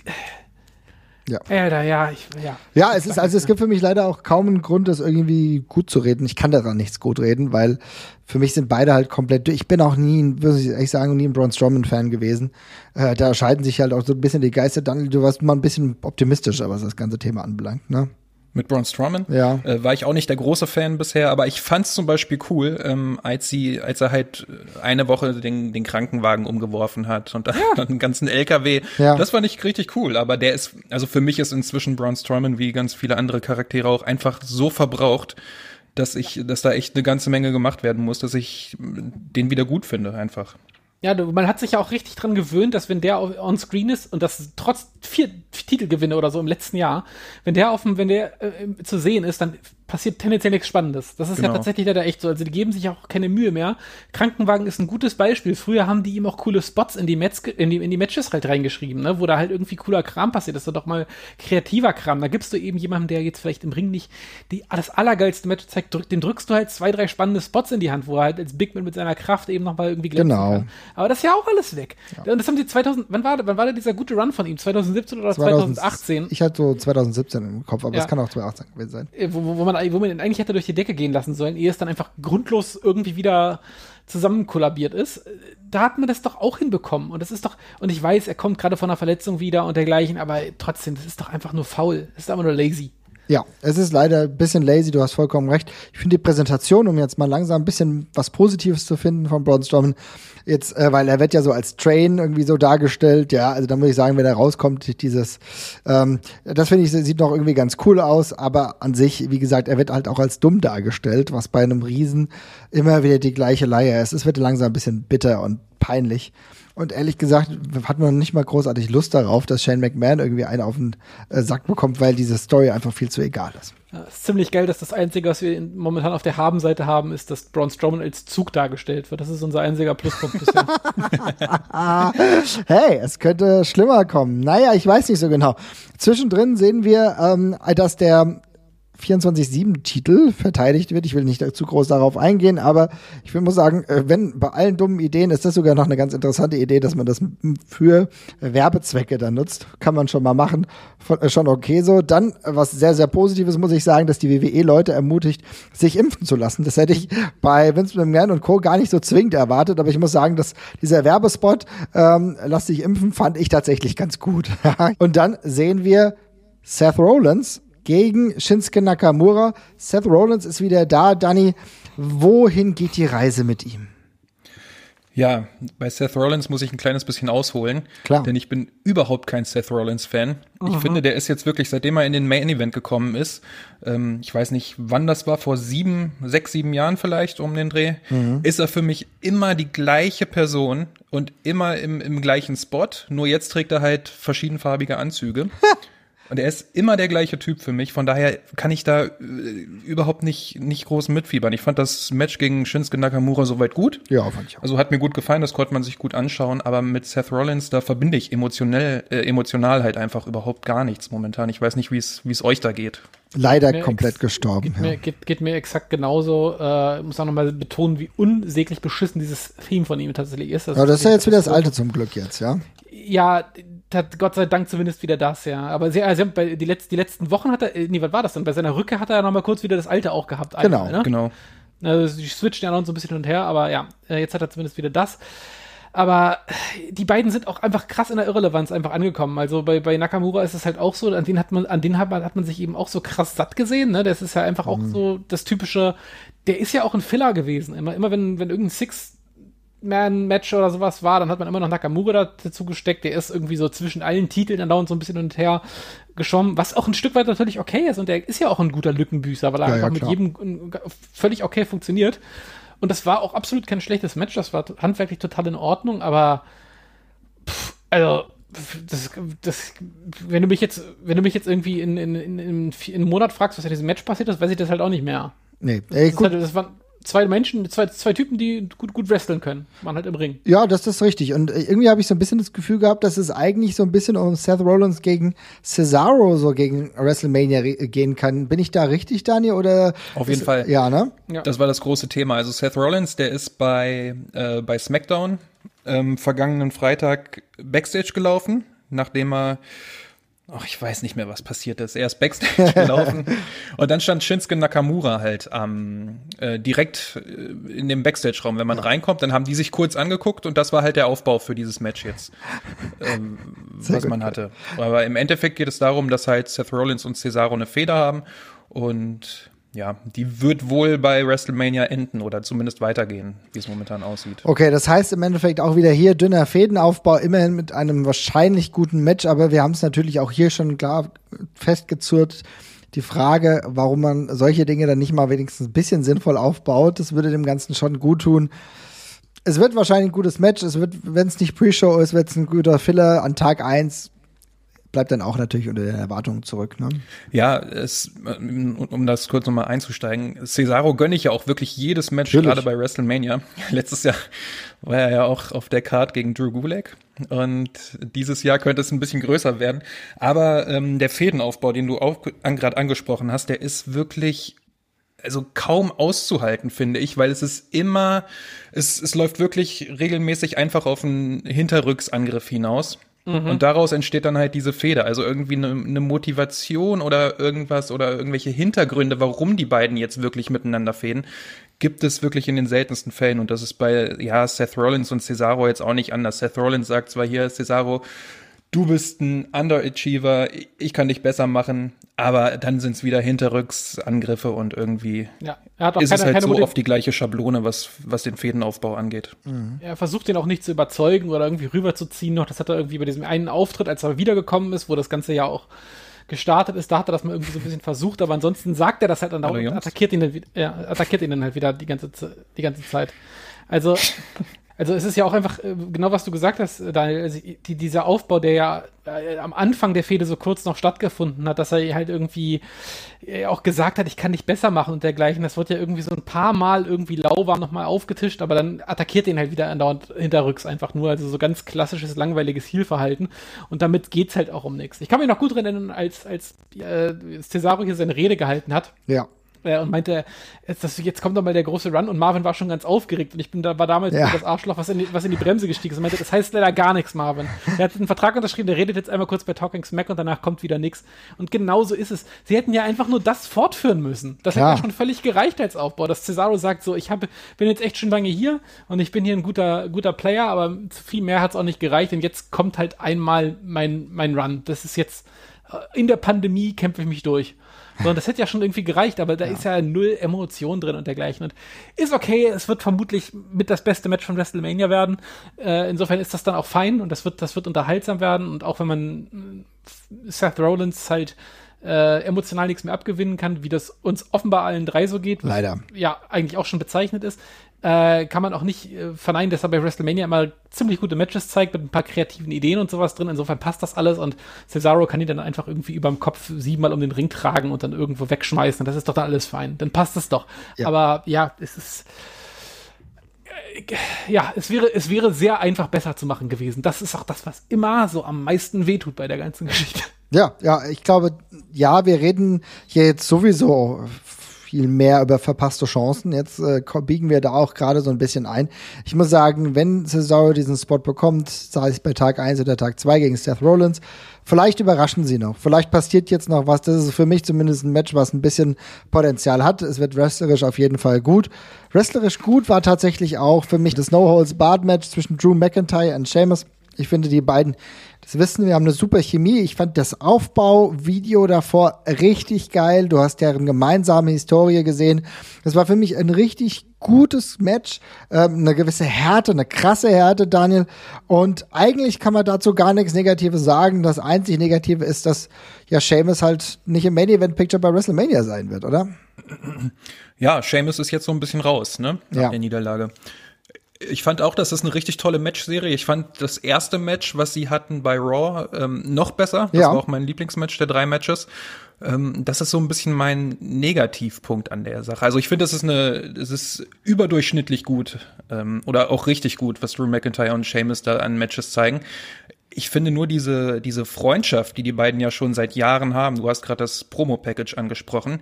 Ja. Alter, ja, ich, ja. Ja, es ist, also es gibt für mich leider auch kaum einen Grund, das irgendwie gut zu reden. Ich kann daran nichts gut reden, weil für mich sind beide halt komplett, ich bin auch nie, ein- würde ich ehrlich sagen, nie ein Braun Strowman-Fan gewesen. Äh, da scheiden sich halt auch so ein bisschen die Geister. Dann, du warst mal ein bisschen optimistischer, was das ganze Thema anbelangt, ne? Mit Braun Strowman Ja. äh, war ich auch nicht der große Fan bisher, aber ich fand's zum Beispiel cool, ähm, als sie, als er halt eine Woche den, den Krankenwagen umgeworfen hat und dann einen ganzen LKW. Ja. Das fand ich richtig cool. Aber der ist, also für mich ist inzwischen Braun Strowman wie ganz viele andere Charaktere auch einfach so verbraucht, dass ich, dass da echt eine ganze Menge gemacht werden muss, dass ich den wieder gut finde einfach. Ja, man hat sich ja auch richtig dran gewöhnt, dass wenn der on screen ist und das trotz vier Titelgewinne oder so im letzten Jahr, wenn der auf dem, wenn der äh, zu sehen ist, dann passiert tendenziell nichts Spannendes. Das ist ja Genau. tatsächlich leider echt so. Also die geben sich auch keine Mühe mehr. Krankenwagen ist ein gutes Beispiel. Früher haben die ihm auch coole Spots in die, Metz, in die, in die Matches halt reingeschrieben, ne? wo da halt irgendwie cooler Kram passiert. Das ist doch mal kreativer Kram. Da gibst du eben jemandem, der jetzt vielleicht im Ring nicht die, das allergeilste Match zeigt, drück, dem drückst du halt zwei, drei spannende Spots in die Hand, wo er halt als Big Man mit seiner Kraft eben nochmal irgendwie glänzen Genau. kann. Aber das ist ja auch alles weg. Und das haben sie 2000, wann war, wann war da dieser gute Run von ihm? 2017 oder 2018? Ich hatte so 2017 im Kopf, aber Ja. es kann auch 2018 gewesen sein. Äh, wo, wo, wo, man, wo man ihn eigentlich hätte durch die Decke gehen lassen sollen, ehe es dann einfach grundlos irgendwie wieder zusammenkollabiert ist. Da hat man das doch auch hinbekommen. Und das ist doch, und ich weiß, er kommt gerade von einer Verletzung wieder und dergleichen, aber trotzdem, das ist doch einfach nur faul. Das ist einfach nur lazy. Ja, es ist leider ein bisschen lazy, du hast vollkommen recht. Ich finde die Präsentation, um jetzt mal langsam ein bisschen was Positives zu finden von Braun Strowman, jetzt, äh, weil er wird ja so als Train irgendwie so dargestellt, ja, also da muss ich sagen, wenn er rauskommt, dieses, ähm, das finde ich, sieht noch irgendwie ganz cool aus, aber an sich, wie gesagt, er wird halt auch als dumm dargestellt, was bei einem Riesen immer wieder die gleiche Leier ist. Es wird langsam ein bisschen bitter und peinlich. Und ehrlich gesagt hat man nicht mal großartig Lust darauf, dass Shane McMahon irgendwie einen auf den äh, Sack bekommt, weil diese Story einfach viel zu egal ist. Ja, ist ziemlich geil, dass das Einzige, was wir in, momentan auf der Habenseite haben, ist, dass Braun Strowman als Zug dargestellt wird. Das ist unser einziger Pluspunkt bisher. Hey, es könnte schlimmer kommen. Naja, ich weiß nicht so genau. Zwischendrin sehen wir, ähm, dass der 24-7-Titel verteidigt wird. Ich will nicht zu groß darauf eingehen, aber ich will- muss sagen, äh, wenn bei allen dummen Ideen ist das sogar noch eine ganz interessante Idee, dass man das für Werbezwecke dann nutzt. Kann man schon mal machen. Äh, schon okay so. Dann, äh, was sehr, sehr Positives, muss ich sagen, dass die WWE-Leute ermutigt, sich impfen zu lassen. Das hätte ich bei Vince McMahon und Co. gar nicht so zwingend erwartet, aber ich muss sagen, dass dieser Werbespot, ähm, lass dich impfen, fand ich tatsächlich ganz gut. und dann sehen wir Seth Rollins gegen Shinsuke Nakamura. Seth Rollins ist wieder da. Danny, wohin geht die Reise mit ihm? Ja, bei Seth Rollins muss ich ein kleines bisschen ausholen. Klar. Denn ich bin überhaupt kein Seth Rollins-Fan. Ich finde, der ist jetzt wirklich, seitdem er in den Main Event gekommen ist, ähm, ich weiß nicht, wann das war, vor sieben, sechs, sieben Jahren vielleicht um den Dreh, ist er für mich immer die gleiche Person und immer im, im gleichen Spot. Nur jetzt trägt er halt verschiedenfarbige Anzüge. Und er ist immer der gleiche Typ für mich, von daher kann ich da äh, überhaupt nicht, nicht groß mitfiebern. Ich fand das Match gegen Shinsuke Nakamura soweit gut. Ja, fand ich auch. Also hat mir gut gefallen, das konnte man sich gut anschauen, aber mit Seth Rollins, da verbinde ich emotionell, äh, emotional halt einfach überhaupt gar nichts momentan. Ich weiß nicht, wie es wie es euch da geht. Leider komplett gestorben. Geht, mir, geht, geht mir exakt genauso. Äh, muss auch nochmal betonen, wie unsäglich beschissen dieses Theme von ihm tatsächlich ist. Ja. Aber das ist ja jetzt wieder das. Alte zum Glück jetzt, ja. Ja, hat Gott sei Dank zumindest wieder das, ja. Aber sie, also bei die, letz, die letzten Wochen hat er, äh, nee, was war das denn? Bei seiner Rückkehr hat er ja nochmal kurz wieder das Alte auch gehabt. Genau, einmal, ne? Genau. Also die switchen ja noch so ein bisschen hin und her, aber ja, äh, jetzt hat er zumindest wieder das. Aber die beiden sind auch einfach krass in der Irrelevanz einfach angekommen. Also bei, bei Nakamura ist es halt auch so, an den hat man, an den hat man, hat man sich eben auch so krass satt gesehen, ne? Das ist ja einfach auch so das typische, der ist ja auch ein Filler gewesen. Immer, immer wenn, wenn irgendein Six Man-Match oder sowas war, dann hat man immer noch Nakamura da- dazu gesteckt. Der ist irgendwie so zwischen allen Titeln dann dauernd so ein bisschen hin und her geschwommen, was auch ein Stück weit natürlich okay ist. Und der ist ja auch ein guter Lückenbüßer, weil er Ja, einfach ja, mit jedem äh, völlig okay funktioniert. Und das war auch absolut kein schlechtes Match. Das war handwerklich total in Ordnung, aber pff, also das, das, wenn du mich jetzt, wenn du mich jetzt irgendwie in, in, in, in, in einem Monat fragst, was in diesem Match passiert ist, weiß ich das halt auch nicht mehr. Nee, ey, Das, gut. halt, das waren zwei Menschen, zwei, zwei Typen, die gut, gut wresteln können. Man halt im Ring. Ja, das ist richtig. Und äh, irgendwie habe ich so ein bisschen das Gefühl gehabt, dass es eigentlich so ein bisschen um Seth Rollins gegen Cesaro so gegen WrestleMania gehen kann. Bin ich da richtig, Daniel? Oder Auf jeden ist, Fall. Ja, ne? Ja. Das war das große Thema. Also Seth Rollins, der ist bei, äh, bei SmackDown ähm, vergangenen Freitag Backstage gelaufen, nachdem er Ach, ich weiß nicht mehr, was passiert ist. Er ist Backstage gelaufen und dann stand Shinsuke Nakamura halt ähm, äh, direkt äh, in dem Backstage-Raum. Wenn man ja. reinkommt, dann haben die sich kurz angeguckt und das war halt der Aufbau für dieses Match jetzt, ähm, was gut. man hatte. Aber im Endeffekt geht es darum, dass halt Seth Rollins und Cesaro eine Feder haben und ja, die wird wohl bei WrestleMania enden oder zumindest weitergehen, wie es momentan aussieht. Okay, das heißt im Endeffekt auch wieder hier dünner Fädenaufbau, immerhin mit einem wahrscheinlich guten Match, aber wir haben es natürlich auch hier schon klar festgezurrt. Die Frage, warum man solche Dinge dann nicht mal wenigstens ein bisschen sinnvoll aufbaut, das würde dem Ganzen schon gut tun. Es wird wahrscheinlich ein gutes Match. Es wird, wenn es nicht Pre-Show ist, wird es ein guter Filler an Tag eins bleibt dann auch natürlich unter den Erwartungen zurück. Ne? Ja, es, um das kurz nochmal einzusteigen, Cesaro gönne ich ja auch wirklich jedes Match, natürlich. gerade bei WrestleMania. Letztes Jahr war er ja auch auf der Card gegen Drew Gulak und dieses Jahr könnte es ein bisschen größer werden. Aber ähm, der Fädenaufbau, den du auch an, gerade angesprochen hast, der ist wirklich also kaum auszuhalten, finde ich, weil es ist immer, es, es läuft wirklich regelmäßig einfach auf einen Hinterrücksangriff hinaus. Mhm. Und daraus entsteht dann halt diese Feder. Also irgendwie eine, eine, Motivation oder irgendwas oder irgendwelche Hintergründe, warum die beiden jetzt wirklich miteinander fäden, gibt es wirklich in den seltensten Fällen. Und das ist bei, ja, Seth Rollins und Cesaro jetzt auch nicht anders. Seth Rollins sagt zwar hier, Cesaro, du bist ein Underachiever, ich kann dich besser machen, aber dann sind es wieder Hinterrücksangriffe und irgendwie ja, ist keine, es halt so Motiv oft die gleiche Schablone, was, was den Fädenaufbau angeht. Mhm. Er versucht den auch nicht zu überzeugen oder irgendwie rüberzuziehen noch. Das hat er irgendwie bei diesem einen Auftritt, als er wiedergekommen ist, wo das Ganze ja auch gestartet ist, da hat er das mal irgendwie so ein bisschen versucht, aber ansonsten sagt er das halt dann auch und attackiert ihn, dann, ja, attackiert ihn dann halt wieder die ganze, die ganze Zeit. Also Also es ist ja auch einfach äh, genau, was du gesagt hast, äh, Daniel, also die, dieser Aufbau, der ja äh, am Anfang der Fehde so kurz noch stattgefunden hat, dass er halt irgendwie auch gesagt hat, ich kann dich besser machen und dergleichen. Das wird ja irgendwie so ein paar Mal irgendwie lauwarm nochmal aufgetischt, aber dann attackiert ihn halt wieder andauernd hinterrücks einfach nur. Also so ganz klassisches, langweiliges Zielverhalten. Und damit geht's halt auch um nichts. Ich kann mich noch gut erinnern, als, als äh, Cesaro hier seine Rede gehalten hat. Ja äh, und meinte, das, jetzt kommt doch mal der große Run und Marvin war schon ganz aufgeregt und ich bin da war damals ja. das Arschloch, was in, die, was in die Bremse gestiegen ist. Und meinte, das heißt leider gar nichts, Marvin. Er hat einen Vertrag unterschrieben, der redet jetzt einmal kurz bei Talking Smack und danach kommt wieder nichts. Und genau so ist es. Sie hätten ja einfach nur das fortführen müssen. Das ja. hätte ja schon völlig gereicht als Aufbau, dass Cesaro sagt so, ich hab, bin jetzt echt schon lange hier und ich bin hier ein guter, guter Player, aber viel mehr hat es auch nicht gereicht und jetzt kommt halt einmal mein, mein Run. Das ist jetzt, äh, in der Pandemie kämpfe ich mich durch. Sondern das hätte ja schon irgendwie gereicht, aber da ja. ist ja null Emotion drin und dergleichen. Und ist okay, es wird vermutlich mit das beste Match von WrestleMania werden. Äh, insofern ist das dann auch fein und das wird, das wird unterhaltsam werden. Und auch wenn man äh, Seth Rollins halt äh, emotional nichts mehr abgewinnen kann, wie das uns offenbar allen drei so geht. Leider. Ja, eigentlich auch schon bezeichnet ist äh, kann man auch nicht äh, verneinen, dass er bei WrestleMania immer ziemlich gute Matches zeigt mit ein paar kreativen Ideen und sowas drin. Insofern passt das alles und Cesaro kann ihn dann einfach irgendwie überm Kopf siebenmal um den Ring tragen und dann irgendwo wegschmeißen. Das ist doch dann alles fein. Dann passt es doch. Ja. Aber ja, es ist äh, ja, es wäre, es wäre sehr einfach besser zu machen gewesen. Das ist auch das, was immer so am meisten wehtut bei der ganzen Geschichte. Ja, ja, ich glaube, ja, wir reden hier jetzt sowieso viel mehr über verpasste Chancen. Jetzt äh, biegen wir da auch gerade so ein bisschen ein. Ich muss sagen, wenn Cesaro diesen Spot bekommt, sei es bei Tag 1 oder Tag 2 gegen Seth Rollins, vielleicht überraschen sie noch. Vielleicht passiert jetzt noch was. Das ist für mich zumindest ein Match, was ein bisschen Potenzial hat. Es wird wrestlerisch auf jeden Fall gut. Wrestlerisch gut war tatsächlich auch für mich das No-Holds-Barred-Match zwischen Drew McIntyre und Sheamus. Ich finde, die beiden das wissen wir haben eine super Chemie. Ich fand das Aufbauvideo davor richtig geil. Du hast deren gemeinsame Historie gesehen. Das war für mich ein richtig gutes Match, ähm, eine gewisse Härte, eine krasse Härte, Daniel. Und eigentlich kann man dazu gar nichts Negatives sagen. Das einzig Negative ist, dass ja Seamus halt nicht im Main Event Picture bei WrestleMania sein wird, oder? Ja, Seamus ist jetzt so ein bisschen raus, ne? Nach ja. der Niederlage Ich fand auch, das ist eine richtig tolle Matchserie. Ich fand das erste Match, was sie hatten bei Raw, ähm, noch besser. Das Ja. war auch mein Lieblingsmatch der drei Matches. Ähm, das ist so ein bisschen mein Negativpunkt an der Sache. Also ich finde, das ist eine, es ist überdurchschnittlich gut ähm, oder auch richtig gut, was Drew McIntyre und Sheamus da an Matches zeigen. Ich finde nur diese, diese Freundschaft, die die beiden ja schon seit Jahren haben, du hast gerade das Promo-Package angesprochen,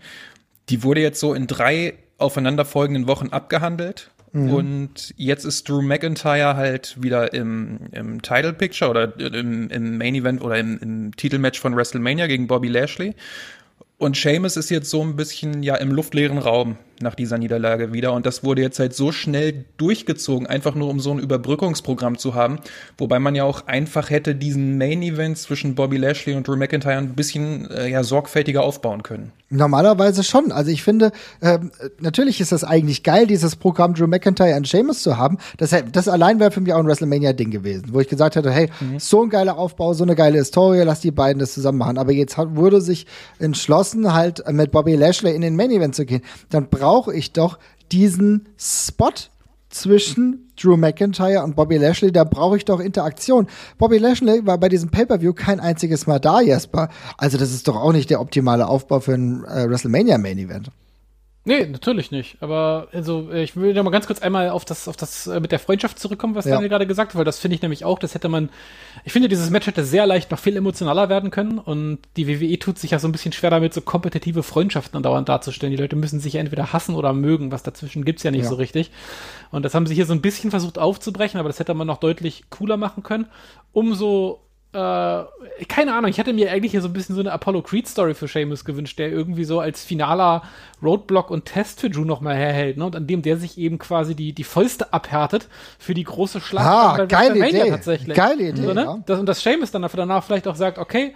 die wurde jetzt so in drei aufeinanderfolgenden Wochen abgehandelt. Und jetzt ist Drew McIntyre halt wieder im, im Title Picture oder im, im Main Event oder im, im Titelmatch von WrestleMania gegen Bobby Lashley. Und Sheamus ist jetzt so ein bisschen ja im luftleeren Raum nach dieser Niederlage wieder. Und das wurde jetzt halt so schnell durchgezogen, einfach nur um so ein Überbrückungsprogramm zu haben. Wobei man ja auch einfach hätte diesen Main Event zwischen Bobby Lashley und Drew McIntyre ein bisschen äh, ja, sorgfältiger aufbauen können. Normalerweise schon. Also ich finde, ähm, natürlich ist das eigentlich geil, dieses Programm Drew McIntyre und Sheamus zu haben. Das, das allein wäre für mich auch ein WrestleMania-Ding gewesen, wo ich gesagt hätte, hey, so ein geiler Aufbau, so eine geile Historie, lass die beiden das zusammen machen. Aber jetzt hat, wurde sich entschlossen, halt mit Bobby Lashley in den Main Event zu gehen. Dann brauche ich doch diesen Spot zwischen Drew McIntyre und Bobby Lashley, da brauche ich doch Interaktion. Bobby Lashley war bei diesem Pay-Per-View kein einziges Mal da, Jesper. Also das ist doch auch nicht der optimale Aufbau für ein äh, WrestleMania Main Event. Nee, natürlich nicht. Aber also ich will da mal ganz kurz einmal auf das, auf das äh, mit der Freundschaft zurückkommen, was Ja. Daniel gerade gesagt hat, weil das finde ich nämlich auch, das hätte man, ich finde, dieses Match hätte sehr leicht noch viel emotionaler werden können und die WWE tut sich ja so ein bisschen schwer damit, so kompetitive Freundschaften andauernd darzustellen. Die Leute müssen sich ja entweder hassen oder mögen, was dazwischen gibt's ja nicht Ja. so richtig. Und das haben sie hier so ein bisschen versucht aufzubrechen, aber das hätte man noch deutlich cooler machen können. Umso äh, keine Ahnung, ich hätte mir eigentlich hier so ein bisschen so eine Apollo Creed Story für Seamus gewünscht, der irgendwie so als finaler Roadblock und Test für Drew nochmal herhält, ne? Und an dem der sich eben quasi die, die Fäuste abhärtet für die große Schlacht Ah, bei geile Idee. tatsächlich. Geile Idee, So, ne? ja. das, und dass Seamus dann dafür danach vielleicht auch sagt, okay,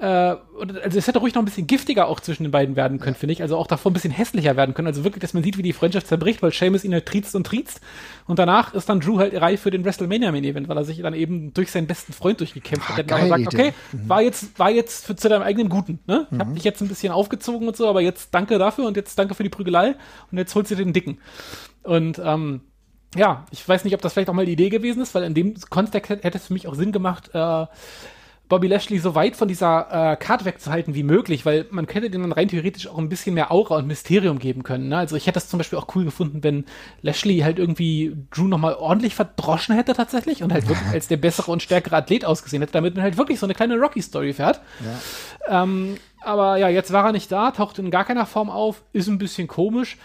äh, also es hätte ruhig noch ein bisschen giftiger auch zwischen den beiden werden können, finde ich. Also auch davor ein bisschen hässlicher werden können. Also wirklich, dass man sieht, wie die Freundschaft zerbricht, weil Seamus ihn halt triezt und triezt. Und danach ist dann Drew halt reif für den WrestleMania Main Event, weil er sich dann eben durch seinen besten Freund durchgekämpft Ah, hat. Der sagt, Idee. okay, war jetzt, war jetzt für, zu deinem eigenen Guten, ne? Ich hab dich jetzt ein bisschen aufgezogen und so, aber jetzt danke dafür und jetzt danke für die Prügelei und jetzt holst du den Dicken. Und, ähm, ja, ich weiß nicht, ob das vielleicht auch mal die Idee gewesen ist, weil in dem Kontext hätte hätte es für mich auch Sinn gemacht, äh, Bobby Lashley so weit von dieser äh, Card wegzuhalten wie möglich, weil man könnte dem dann rein theoretisch auch ein bisschen mehr Aura und Mysterium geben können. Ne? Also ich hätte das zum Beispiel auch cool gefunden, wenn Lashley halt irgendwie Drew nochmal ordentlich verdroschen hätte tatsächlich und halt wirklich als der bessere und stärkere Athlet ausgesehen hätte, damit man halt wirklich so eine kleine Rocky-Story fährt. Ähm, aber ja, jetzt war er nicht da, taucht in gar keiner Form auf, ist ein bisschen komisch.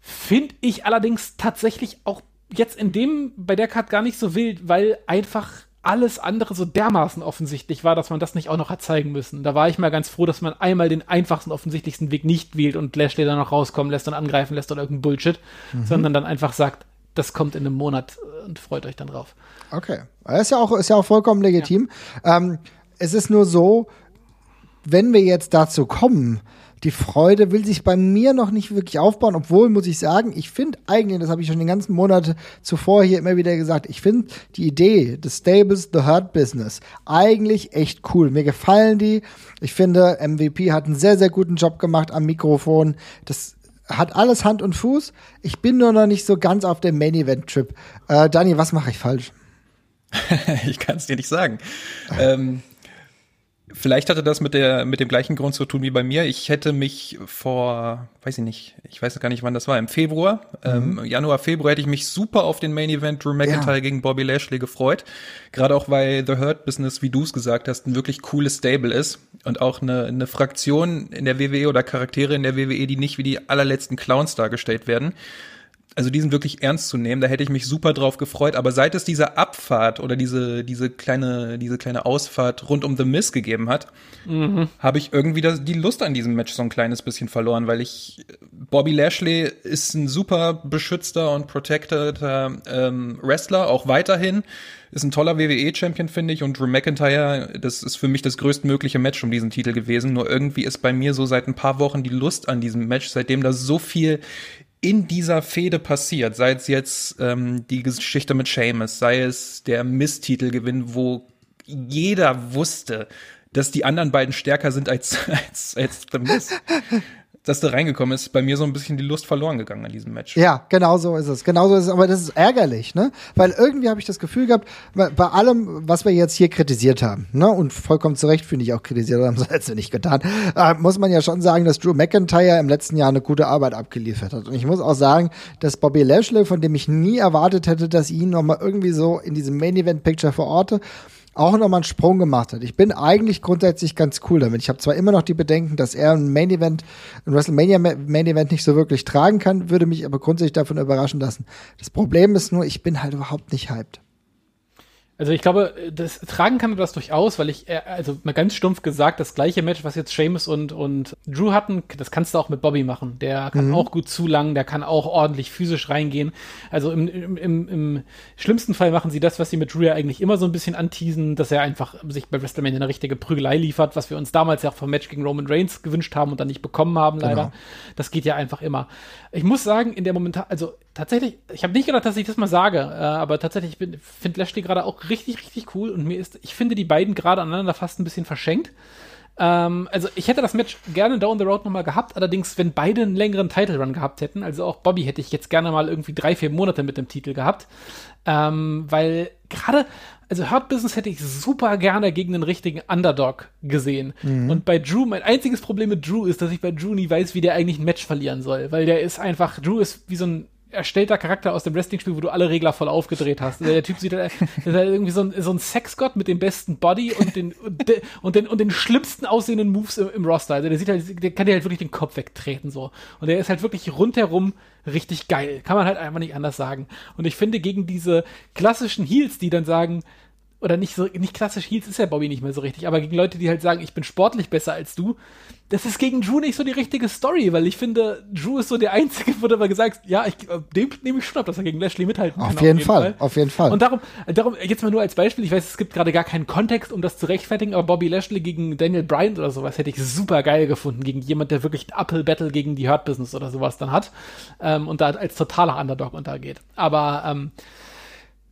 Finde ich allerdings tatsächlich auch jetzt in dem, bei der Card gar nicht so wild, weil einfach alles andere so dermaßen offensichtlich war, dass man das nicht auch noch hat zeigen müssen. Da war ich mal ganz froh, dass man einmal den einfachsten, offensichtlichsten Weg nicht wählt und Lashley dann noch rauskommen lässt und angreifen lässt oder irgendein Bullshit, sondern dann einfach sagt, das kommt in einem Monat und freut euch dann drauf. Okay. Das ist ja auch, ist ja auch vollkommen legitim. Ähm, es ist nur so, wenn wir jetzt dazu kommen, die Freude will sich bei mir noch nicht wirklich aufbauen, obwohl, muss ich sagen, ich finde eigentlich, das habe ich schon den ganzen Monat zuvor hier immer wieder gesagt, ich finde die Idee des Stables The Hurt Business eigentlich echt cool. Mir gefallen die. Ich finde, MVP hat einen sehr, sehr guten Job gemacht am Mikrofon. Das hat alles Hand und Fuß. Ich bin nur noch nicht so ganz auf dem Main Event Trip. Äh, Dani, was mache ich falsch? ich kann es dir nicht sagen. ähm, vielleicht hatte das mit der mit dem gleichen Grund zu tun wie bei mir. Ich hätte mich vor, weiß ich nicht, ich weiß gar nicht, wann das war, im Februar, ähm, Januar, Februar hätte ich mich super auf den Main Event Drew McIntyre Ja. gegen Bobby Lashley gefreut. Gerade auch weil The Hurt Business, wie du es gesagt hast, ein wirklich cooles Stable ist und auch eine, eine Fraktion in der WWE oder Charaktere in der WWE, die nicht wie die allerletzten Clowns dargestellt werden also diesen wirklich ernst zu nehmen, da hätte ich mich super drauf gefreut. Aber seit es diese Abfahrt oder diese, diese kleine, diese kleine Ausfahrt rund um The Miz gegeben hat, habe ich irgendwie das, die Lust an diesem Match so ein kleines bisschen verloren, weil ich, Bobby Lashley ist ein super beschützter und protected ähm, Wrestler, auch weiterhin. Ist ein toller WWE-Champion, finde ich. Und Drew McIntyre, das ist für mich das größtmögliche Match um diesen Titel gewesen. Nur irgendwie ist bei mir so seit ein paar Wochen die Lust an diesem Match, seitdem da so viel in dieser Fehde passiert, sei es jetzt ähm, die Geschichte mit Seamus, sei es der Misstitelgewinn, wo jeder wusste, dass die anderen beiden stärker sind als, als, als The Miz. Dass der reingekommen ist, bei mir so ein bisschen die Lust verloren gegangen an diesem Match. Ja, genau so ist es. Genau so ist es. Aber das ist ärgerlich, ne? Weil irgendwie habe ich das Gefühl gehabt, bei, allem, was wir jetzt hier kritisiert haben, ne? Und vollkommen zu Recht finde ich auch kritisiert, haben sie jetzt nicht getan, äh, muss man ja schon sagen, dass Drew McIntyre im letzten Jahr eine gute Arbeit abgeliefert hat. Und ich muss auch sagen, dass Bobby Lashley, von dem ich nie erwartet hätte, dass ihn nochmal irgendwie so in diesem Main Event Picture verorte, auch nochmal einen Sprung gemacht hat. Ich bin eigentlich grundsätzlich ganz cool damit. Ich habe zwar immer noch die Bedenken, dass er ein Main Event, ein WrestleMania Main Event nicht so wirklich tragen kann, würde mich aber grundsätzlich davon überraschen lassen. Das Problem ist nur, ich bin halt überhaupt nicht hyped. Also ich glaube, das tragen kann er das durchaus, weil ich, äh, also mal ganz stumpf gesagt, das gleiche Match, was jetzt Seamus und, und Drew hatten, das kannst du auch mit Bobby machen. Der kann mhm. auch gut zulangen, der kann auch ordentlich physisch reingehen. Also im, im, im, im schlimmsten Fall machen sie das, was sie mit Drew ja eigentlich immer so ein bisschen anteasen, dass er einfach sich bei WrestleMania eine richtige Prügelei liefert, was wir uns damals ja auch vom Match gegen Roman Reigns gewünscht haben und dann nicht bekommen haben, leider. Genau. Das geht ja einfach immer. Ich muss sagen, in der momentan, also tatsächlich, ich habe nicht gedacht, dass ich das mal sage, äh, aber tatsächlich, ich finde Lashley gerade auch richtig, richtig cool und mir ist, ich finde die beiden gerade aneinander fast ein bisschen verschenkt. Ähm, also ich hätte das Match gerne down the road nochmal gehabt, allerdings, wenn beide einen längeren Title Run gehabt hätten, also auch Bobby hätte ich jetzt gerne mal irgendwie drei, vier Monate mit dem Titel gehabt, ähm, weil gerade, also Hurt Business hätte ich super gerne gegen einen richtigen Underdog gesehen. Mhm. Und bei Drew, mein einziges Problem mit Drew ist, dass ich bei Drew nie weiß, wie der eigentlich ein Match verlieren soll, weil der ist einfach, Drew ist wie so ein erstellter Charakter aus dem Wrestling-Spiel, wo du alle Regler voll aufgedreht hast. Der Typ sieht halt, ist halt irgendwie so ein, so ein Sexgott mit dem besten Body und den, und, den, und den, und den schlimmsten aussehenden Moves im, im, Roster. Also der sieht halt, der kann dir halt wirklich den Kopf wegtreten, so. Und der ist halt wirklich rundherum richtig geil. Kann man halt einfach nicht anders sagen. Und ich finde, gegen diese klassischen Heels, die dann sagen, oder nicht so, nicht klassisch Heels ist ja Bobby nicht mehr so richtig, aber gegen Leute, die halt sagen, ich bin sportlich besser als du, das ist gegen Drew nicht so die richtige Story, weil ich finde, Drew ist so der Einzige, wo du aber gesagt ja, ich, dem nehme ich schon ab, dass er gegen Lashley mithalten auf kann. Jeden auf jeden Fall, Fall, auf jeden Fall. Und darum, darum, jetzt mal nur als Beispiel, ich weiß, es gibt gerade gar keinen Kontext, um das zu rechtfertigen, aber Bobby Lashley gegen Daniel Bryant oder sowas hätte ich super geil gefunden, gegen jemand, der wirklich ein Uphill Battle gegen die Hurt Business oder sowas dann hat, ähm, und da als totaler Underdog untergeht. Aber, ähm,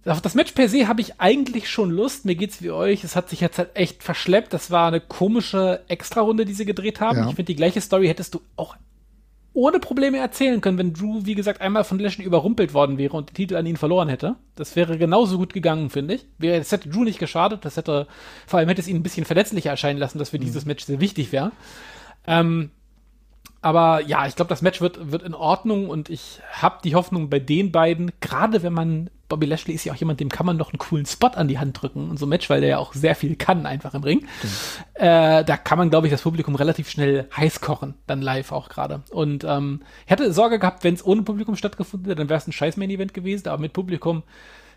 auf das Match per se habe ich eigentlich schon Lust. Mir geht's wie euch. Es hat sich jetzt halt echt verschleppt. Das war eine komische Extra-Runde, die sie gedreht haben. Ja. Ich finde, die gleiche Story hättest du auch ohne Probleme erzählen können, wenn Drew, wie gesagt, einmal von Lashley überrumpelt worden wäre und den Titel an ihn verloren hätte. Das wäre genauso gut gegangen, finde ich. Das hätte Drew nicht geschadet. Das hätte, vor allem hätte es ihn ein bisschen verletzlicher erscheinen lassen, dass für mhm. dieses Match sehr wichtig wäre. Ähm, aber ja, ich glaube, das Match wird, wird in Ordnung und ich habe die Hoffnung bei den beiden, gerade wenn man, Bobby Lashley ist ja auch jemand, dem kann man noch einen coolen Spot an die Hand drücken und so ein Match, weil der ja auch sehr viel kann einfach im Ring. Äh, da kann man, glaube ich, das Publikum relativ schnell heiß kochen, dann live auch gerade. Und ähm, ich hatte Sorge gehabt, wenn es ohne Publikum stattgefunden hätte, dann wäre es ein scheiß Main-Event gewesen, aber mit Publikum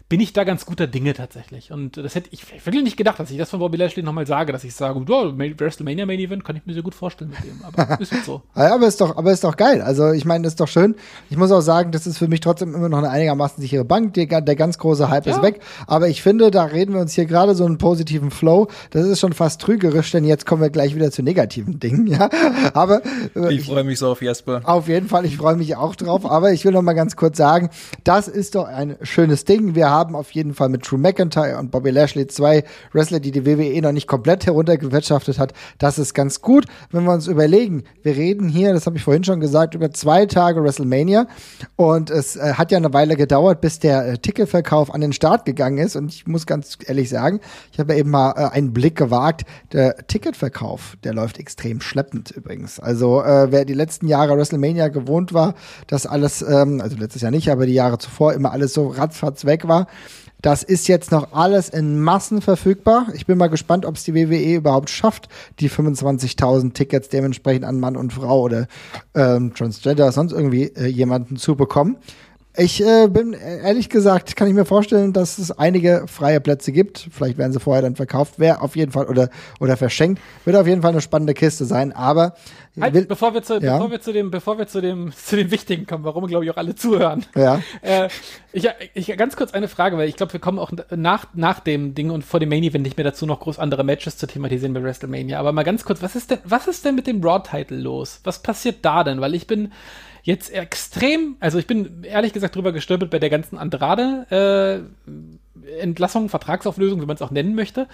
bin ich da ganz guter Dinge tatsächlich. Und das hätte ich wirklich nicht gedacht, dass ich das von Bobby Lashley nochmal sage, dass ich sage, oh, WrestleMania Main Event kann ich mir sehr gut vorstellen mit dem. Aber ist so. ja, aber ist doch, aber ist doch geil. Also ich meine, das ist doch schön. Ich muss auch sagen, das ist für mich trotzdem immer noch eine einigermaßen sichere Bank. Die, der ganz große Hype ja. ist weg. Aber ich finde, da reden wir uns hier gerade so einen positiven Flow. Das ist schon fast trügerisch, denn jetzt kommen wir gleich wieder zu negativen Dingen. Ja, aber äh, ich, ich freue mich so auf Jesper. Auf jeden Fall, ich freue mich auch drauf. Aber ich will noch mal ganz kurz sagen, das ist doch ein schönes Ding. Wir haben auf jeden Fall mit mit Drew McIntyre und Bobby Lashley zwei Wrestler, die die WWE noch nicht komplett heruntergewirtschaftet hat. Das ist ganz gut, wenn wir uns überlegen. Wir reden hier, das habe ich vorhin schon gesagt, über zwei Tage WrestleMania und es äh, hat ja eine Weile gedauert, bis der äh, Ticketverkauf an den Start gegangen ist und ich muss ganz ehrlich sagen, ich habe ja eben mal äh, einen Blick gewagt. Der Ticketverkauf, der läuft extrem schleppend übrigens. Also äh, wer die letzten Jahre WrestleMania gewohnt war, dass alles, ähm, also letztes Jahr nicht, aber die Jahre zuvor immer alles so ratzfatz weg war, das ist jetzt noch alles in Massen verfügbar. Ich bin mal gespannt, ob es die WWE überhaupt schafft, die 25.000 Tickets dementsprechend an Mann und Frau oder ähm, Transgender sonst irgendwie äh, jemanden zu bekommen. Ich äh, bin ehrlich gesagt, kann ich mir vorstellen, dass es einige freie Plätze gibt. Vielleicht werden sie vorher dann verkauft. Wäre auf jeden Fall oder oder verschenkt. Wird auf jeden Fall eine spannende Kiste sein. Aber halt, will, bevor wir zu ja? bevor wir zu dem bevor wir zu dem zu dem Wichtigen kommen, warum glaube ich auch alle zuhören. Ja. Äh, ich, ich ganz kurz eine Frage, weil ich glaube, wir kommen auch nach nach dem Ding und vor dem Main Event nicht mehr dazu, noch groß andere Matches zu thematisieren bei WrestleMania. Aber mal ganz kurz, was ist denn was ist denn mit dem Raw Title los? Was passiert da denn? Weil ich bin jetzt extrem, also ich bin ehrlich gesagt drüber gestolpert bei der ganzen Andrade äh, Entlassung, Vertragsauflösung, wie man es auch nennen möchte.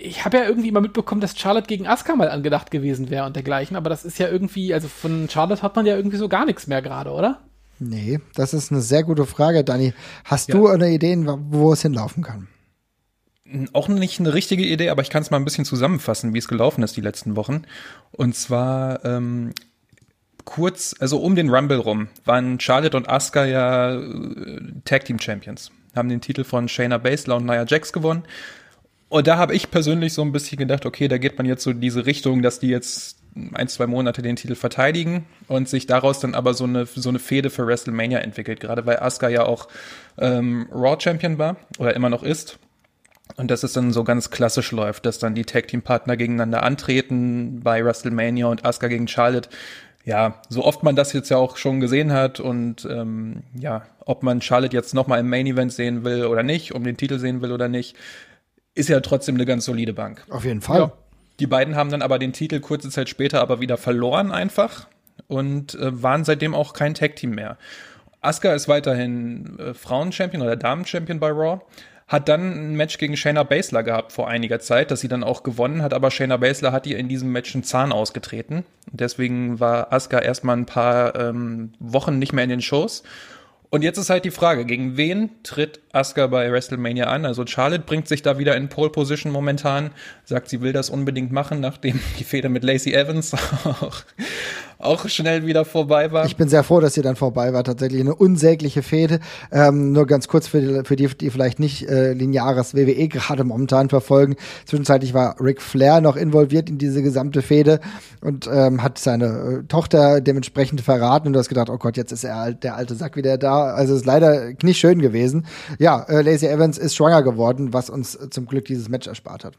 ich habe ja irgendwie immer mitbekommen, dass Charlotte gegen Asuka mal angedacht gewesen wäre und dergleichen, aber das ist ja irgendwie, also von Charlotte hat man ja irgendwie so gar nichts mehr gerade, oder? Nee, das ist eine sehr gute Frage, Dani. Hast ja. du eine Idee, wo es hinlaufen kann? Auch nicht eine richtige Idee, aber ich kann es mal ein bisschen zusammenfassen, wie es gelaufen ist die letzten Wochen. Und zwar ähm, kurz, also um den Rumble rum, waren Charlotte und Asuka ja äh, Tag Team Champions, haben den Titel von Shayna Baszler und Nia Jax gewonnen. Und da habe ich persönlich so ein bisschen gedacht, okay, da geht man jetzt so in diese Richtung, dass die jetzt ein, zwei Monate den Titel verteidigen und sich daraus dann aber so eine, so eine Fehde für WrestleMania entwickelt, gerade weil Asuka ja auch ähm, Raw Champion war oder immer noch ist. Und dass es dann so ganz klassisch läuft, dass dann die Tag Team Partner gegeneinander antreten bei WrestleMania und Asuka gegen Charlotte. Ja, so oft man das jetzt ja auch schon gesehen hat und ähm, ja, ob man Charlotte jetzt nochmal im Main Event sehen will oder nicht, um den Titel sehen will oder nicht, ist ja trotzdem eine ganz solide Bank. Auf jeden Fall. Ja. Die beiden haben dann aber den Titel kurze Zeit später aber wieder verloren einfach und äh, waren seitdem auch kein Tag-Team mehr. Asuka ist weiterhin äh, Frauen-Champion oder Damen-Champion bei Raw, hat dann ein Match gegen Shayna Baszler gehabt vor einiger Zeit, das sie dann auch gewonnen hat, aber Shayna Baszler hat ihr in diesem Match einen Zahn ausgetreten. Deswegen war Asuka erstmal ein paar ähm, Wochen nicht mehr in den Shows und jetzt ist halt die Frage, gegen wen tritt Asuka bei WrestleMania an? Also Charlotte bringt sich da wieder in Pole Position momentan, sagt, sie will das unbedingt machen, nachdem die Feder mit Lacey Evans auch, auch schnell wieder vorbei war. Ich bin sehr froh, dass sie dann vorbei war. Tatsächlich eine unsägliche Fehde. Ähm, nur ganz kurz für die, für die, die vielleicht nicht äh, lineares WWE gerade momentan verfolgen. Zwischenzeitlich war Ric Flair noch involviert in diese gesamte Fehde und ähm, hat seine äh, Tochter dementsprechend verraten. Und du hast gedacht, oh Gott, jetzt ist er der alte Sack wieder da. Also ist leider nicht schön gewesen. Ja, äh, Lacey Evans ist schwanger geworden, was uns zum Glück dieses Match erspart hat.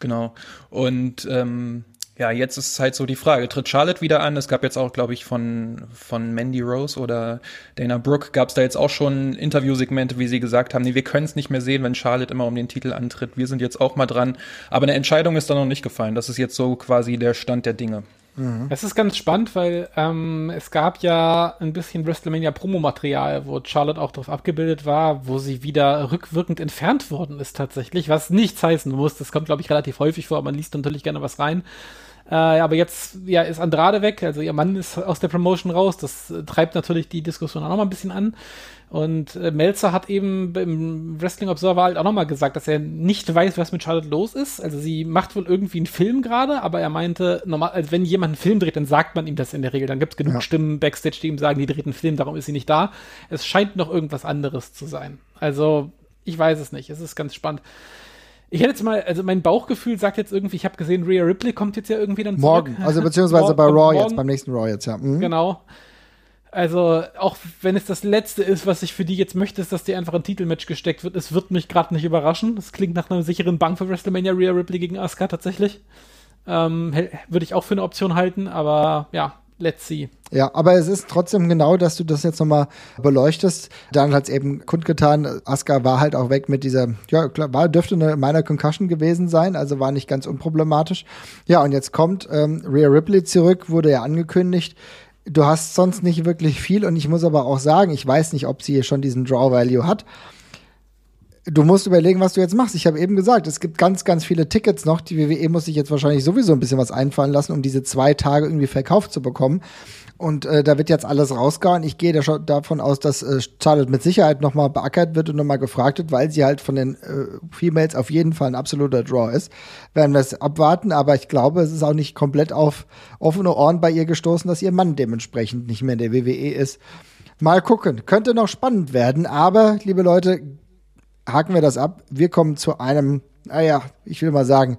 Genau. Und ähm, ja, jetzt ist halt so die Frage, tritt Charlotte wieder an? Es gab jetzt auch, glaube ich, von, von Mandy Rose oder Dana Brooke gab es da jetzt auch schon Interviewsegmente, wie sie gesagt haben, nee, wir können es nicht mehr sehen, wenn Charlotte immer um den Titel antritt. Wir sind jetzt auch mal dran. Aber eine Entscheidung ist da noch nicht gefallen. Das ist jetzt so quasi der Stand der Dinge. Mhm. Es ist ganz spannend, weil ähm, es gab ja ein bisschen WrestleMania-Promomaterial, wo Charlotte auch drauf abgebildet war, wo sie wieder rückwirkend entfernt worden ist tatsächlich, was nichts heißen muss. Das kommt, glaube ich, relativ häufig vor, aber man liest natürlich gerne was rein. Äh, aber jetzt ja, ist Andrade weg, also ihr Mann ist aus der Promotion raus. Das äh, treibt natürlich die Diskussion auch noch mal ein bisschen an. Und äh, Melzer hat eben im Wrestling Observer halt auch noch mal gesagt, dass er nicht weiß, was mit Charlotte los ist. Also sie macht wohl irgendwie einen Film gerade, aber er meinte, normal, also wenn jemand einen Film dreht, dann sagt man ihm das in der Regel. Dann gibt es genug ja. Stimmen backstage, die ihm sagen, die dreht einen Film, darum ist sie nicht da. Es scheint noch irgendwas anderes zu sein. Also ich weiß es nicht. Es ist ganz spannend. Ich hätte jetzt mal, also mein Bauchgefühl sagt jetzt irgendwie, ich habe gesehen, Rhea Ripley kommt jetzt ja irgendwie dann zurück. Morgen, also beziehungsweise bei Raw morgen. jetzt, beim nächsten Raw jetzt, ja. Mhm. Genau. Also, auch wenn es das Letzte ist, was ich für die jetzt möchte, ist, dass die einfach ein Titelmatch gesteckt wird. Es wird mich gerade nicht überraschen. Das klingt nach einer sicheren Bank für WrestleMania Rhea Ripley gegen Asuka tatsächlich. Ähm, Würde ich auch für eine Option halten, aber ja, let's see. Ja, aber es ist trotzdem genau, dass du das jetzt nochmal beleuchtest. Dann hat es eben kundgetan, Asuka war halt auch weg mit dieser, ja, klar, war, dürfte eine meiner Concussion gewesen sein, also war nicht ganz unproblematisch. Ja, und jetzt kommt ähm, Rhea Ripley zurück, wurde ja angekündigt. Du hast sonst nicht wirklich viel und ich muss aber auch sagen, ich weiß nicht, ob sie schon diesen Draw Value hat du musst überlegen, was du jetzt machst. Ich habe eben gesagt, es gibt ganz, ganz viele Tickets noch. Die WWE muss sich jetzt wahrscheinlich sowieso ein bisschen was einfallen lassen, um diese zwei Tage irgendwie verkauft zu bekommen. Und äh, da wird jetzt alles rausgehauen. Ich gehe da davon aus, dass äh, Charlotte mit Sicherheit nochmal beackert wird und nochmal gefragt wird, weil sie halt von den äh, Females auf jeden Fall ein absoluter Draw ist. Werden wir es abwarten, aber ich glaube, es ist auch nicht komplett auf offene Ohren bei ihr gestoßen, dass ihr Mann dementsprechend nicht mehr in der WWE ist. Mal gucken. Könnte noch spannend werden, aber, liebe Leute, haken wir das ab. Wir kommen zu einem, naja, ich will mal sagen,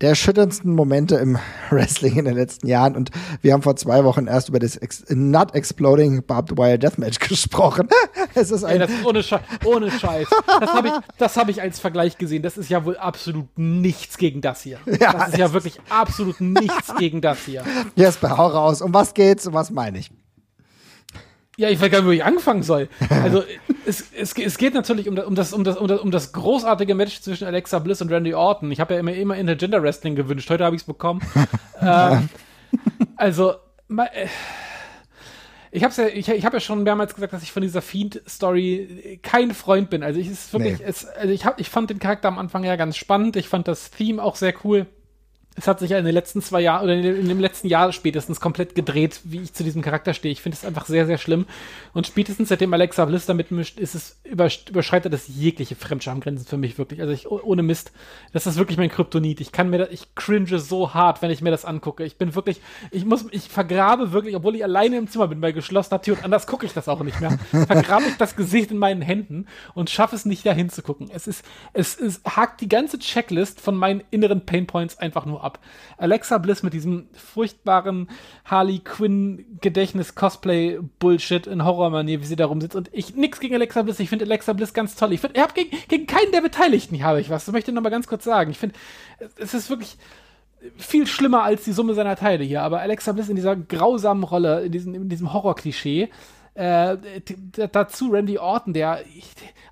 der erschütterndsten Momente im Wrestling in den letzten Jahren. Und wir haben vor zwei Wochen erst über das Ex Not Exploding Barbed Wire Deathmatch gesprochen. es ist ein Ey, das ist ohne, Sche ohne Scheiß. Das habe ich, hab ich als Vergleich gesehen. Das ist ja wohl absolut nichts gegen das hier. Ja, das ist ja wirklich absolut nichts gegen das hier. Jesper, hau raus. Um was geht's? Um was meine ich? Ja, ich weiß gar nicht, wo ich anfangen soll. Also es, es, es geht natürlich um das, um, das, um, das, um, das, um das großartige Match zwischen Alexa Bliss und Randy Orton. Ich habe ja immer, immer Intergender Wrestling gewünscht. Heute habe ich es bekommen. ähm, also, äh, ich habe ja, ich, ich habe ja schon mehrmals gesagt, dass ich von dieser Fiend-Story kein Freund bin. Also ich ist wirklich, nee. es, also ich hab, ich fand den Charakter am Anfang ja ganz spannend. Ich fand das Theme auch sehr cool es hat sich ja in den letzten zwei Jahren oder in dem letzten Jahr spätestens komplett gedreht, wie ich zu diesem Charakter stehe. Ich finde es einfach sehr, sehr schlimm. Und spätestens seitdem Alexa Bliss da mitmischt, ist es überschreitet das jegliche Fremdschamgrenzen für mich wirklich. Also ich ohne Mist, das ist wirklich mein Kryptonit. Ich kann mir da, ich cringe so hart, wenn ich mir das angucke. Ich bin wirklich, ich muss, ich vergrabe wirklich, obwohl ich alleine im Zimmer bin bei geschlossener Tür und anders gucke ich das auch nicht mehr. vergrabe ich das Gesicht in meinen Händen und schaffe es nicht da hinzugucken. Es ist, es, es hakt die ganze Checklist von meinen inneren Painpoints einfach nur ab ab. Alexa Bliss mit diesem furchtbaren Harley Quinn Gedächtnis Cosplay Bullshit in Horrormanier, wie sie da rumsitzt. Und ich nix gegen Alexa Bliss. Ich finde Alexa Bliss ganz toll. Ich finde, ich habe gegen, gegen keinen der Beteiligten habe ich was. Das möchte ich noch mal ganz kurz sagen. Ich finde, es ist wirklich viel schlimmer als die Summe seiner Teile hier. Aber Alexa Bliss in dieser grausamen Rolle, in diesem, in diesem Horror-Klischee, äh, dazu Randy Orton, der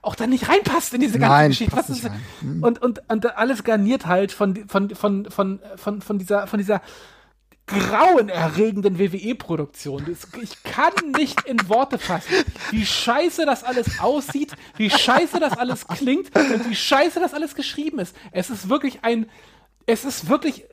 auch da nicht reinpasst in diese ganze Nein, Geschichte. Was ist, mhm. und, und, und alles garniert halt von, von, von, von, von, von dieser, von dieser grauenerregenden WWE-Produktion. Ich kann nicht in Worte fassen, wie scheiße das alles aussieht, wie scheiße das alles klingt und wie scheiße das alles geschrieben ist. Es ist wirklich ein, es ist wirklich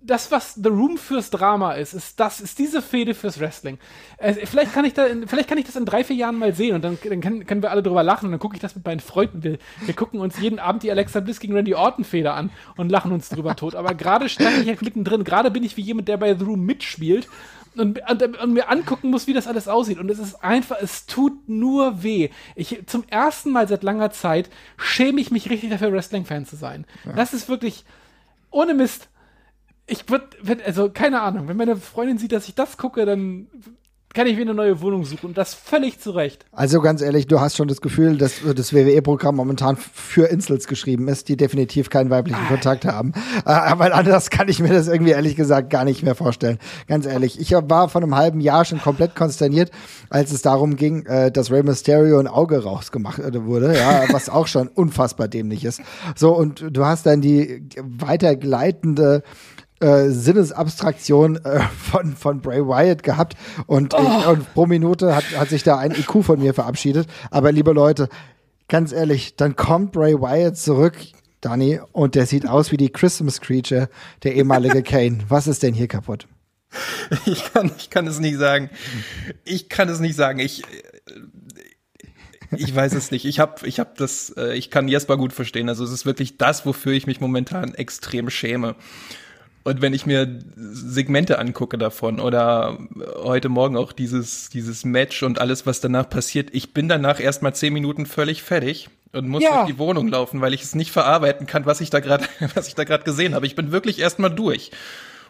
das, was The Room fürs Drama ist, ist das, ist diese Fehde fürs Wrestling. Also, vielleicht kann ich da, in, vielleicht kann ich das in drei, vier Jahren mal sehen und dann, dann können, können wir alle drüber lachen und dann gucke ich das mit meinen Freunden. Wir, wir gucken uns jeden Abend die Alexa Bliss gegen Randy Orton Feder an und lachen uns drüber tot. Aber gerade stand ich halt mittendrin. Gerade bin ich wie jemand, der bei The Room mitspielt und, und, und, mir angucken muss, wie das alles aussieht. Und es ist einfach, es tut nur weh. Ich, zum ersten Mal seit langer Zeit schäme ich mich richtig dafür, Wrestling-Fan zu sein. Ja. Das ist wirklich, ohne Mist, ich würde, also keine Ahnung, wenn meine Freundin sieht, dass ich das gucke, dann kann ich mir eine neue Wohnung suchen und das völlig zu Recht. Also ganz ehrlich, du hast schon das Gefühl, dass das WWE-Programm momentan für Insels geschrieben ist, die definitiv keinen weiblichen ah. Kontakt haben. Äh, weil anders kann ich mir das irgendwie ehrlich gesagt gar nicht mehr vorstellen. Ganz ehrlich, ich war vor einem halben Jahr schon komplett konsterniert, als es darum ging, äh, dass Rey Mysterio ein Auge rausgemacht äh, wurde, ja, was auch schon unfassbar dämlich ist. So und du hast dann die weitergleitende äh, Sinnesabstraktion äh, von, von Bray Wyatt gehabt und, oh. ich, und pro Minute hat, hat sich da ein IQ von mir verabschiedet. Aber liebe Leute, ganz ehrlich, dann kommt Bray Wyatt zurück, Danny, und der sieht aus wie die Christmas Creature, der ehemalige Kane. Was ist denn hier kaputt? Ich kann, ich kann es nicht sagen. Ich kann es nicht sagen. Ich, ich weiß es nicht. Ich habe ich hab das, äh, ich kann Jesper gut verstehen. Also es ist wirklich das, wofür ich mich momentan extrem schäme. Und wenn ich mir Segmente angucke davon oder heute Morgen auch dieses, dieses Match und alles, was danach passiert, ich bin danach erstmal zehn Minuten völlig fertig und muss ja. durch die Wohnung laufen, weil ich es nicht verarbeiten kann, was ich da gerade, was ich da gerade gesehen habe. Ich bin wirklich erstmal durch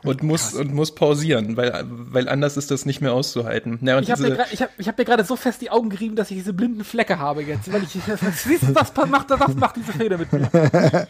und muss und muss pausieren, weil weil anders ist das nicht mehr auszuhalten. Ja, ich habe mir, ich hab, ich hab mir gerade so fest die Augen gerieben, dass ich diese blinden Flecke habe jetzt, weil ich siehst du, was macht was macht diese Feder mit mir?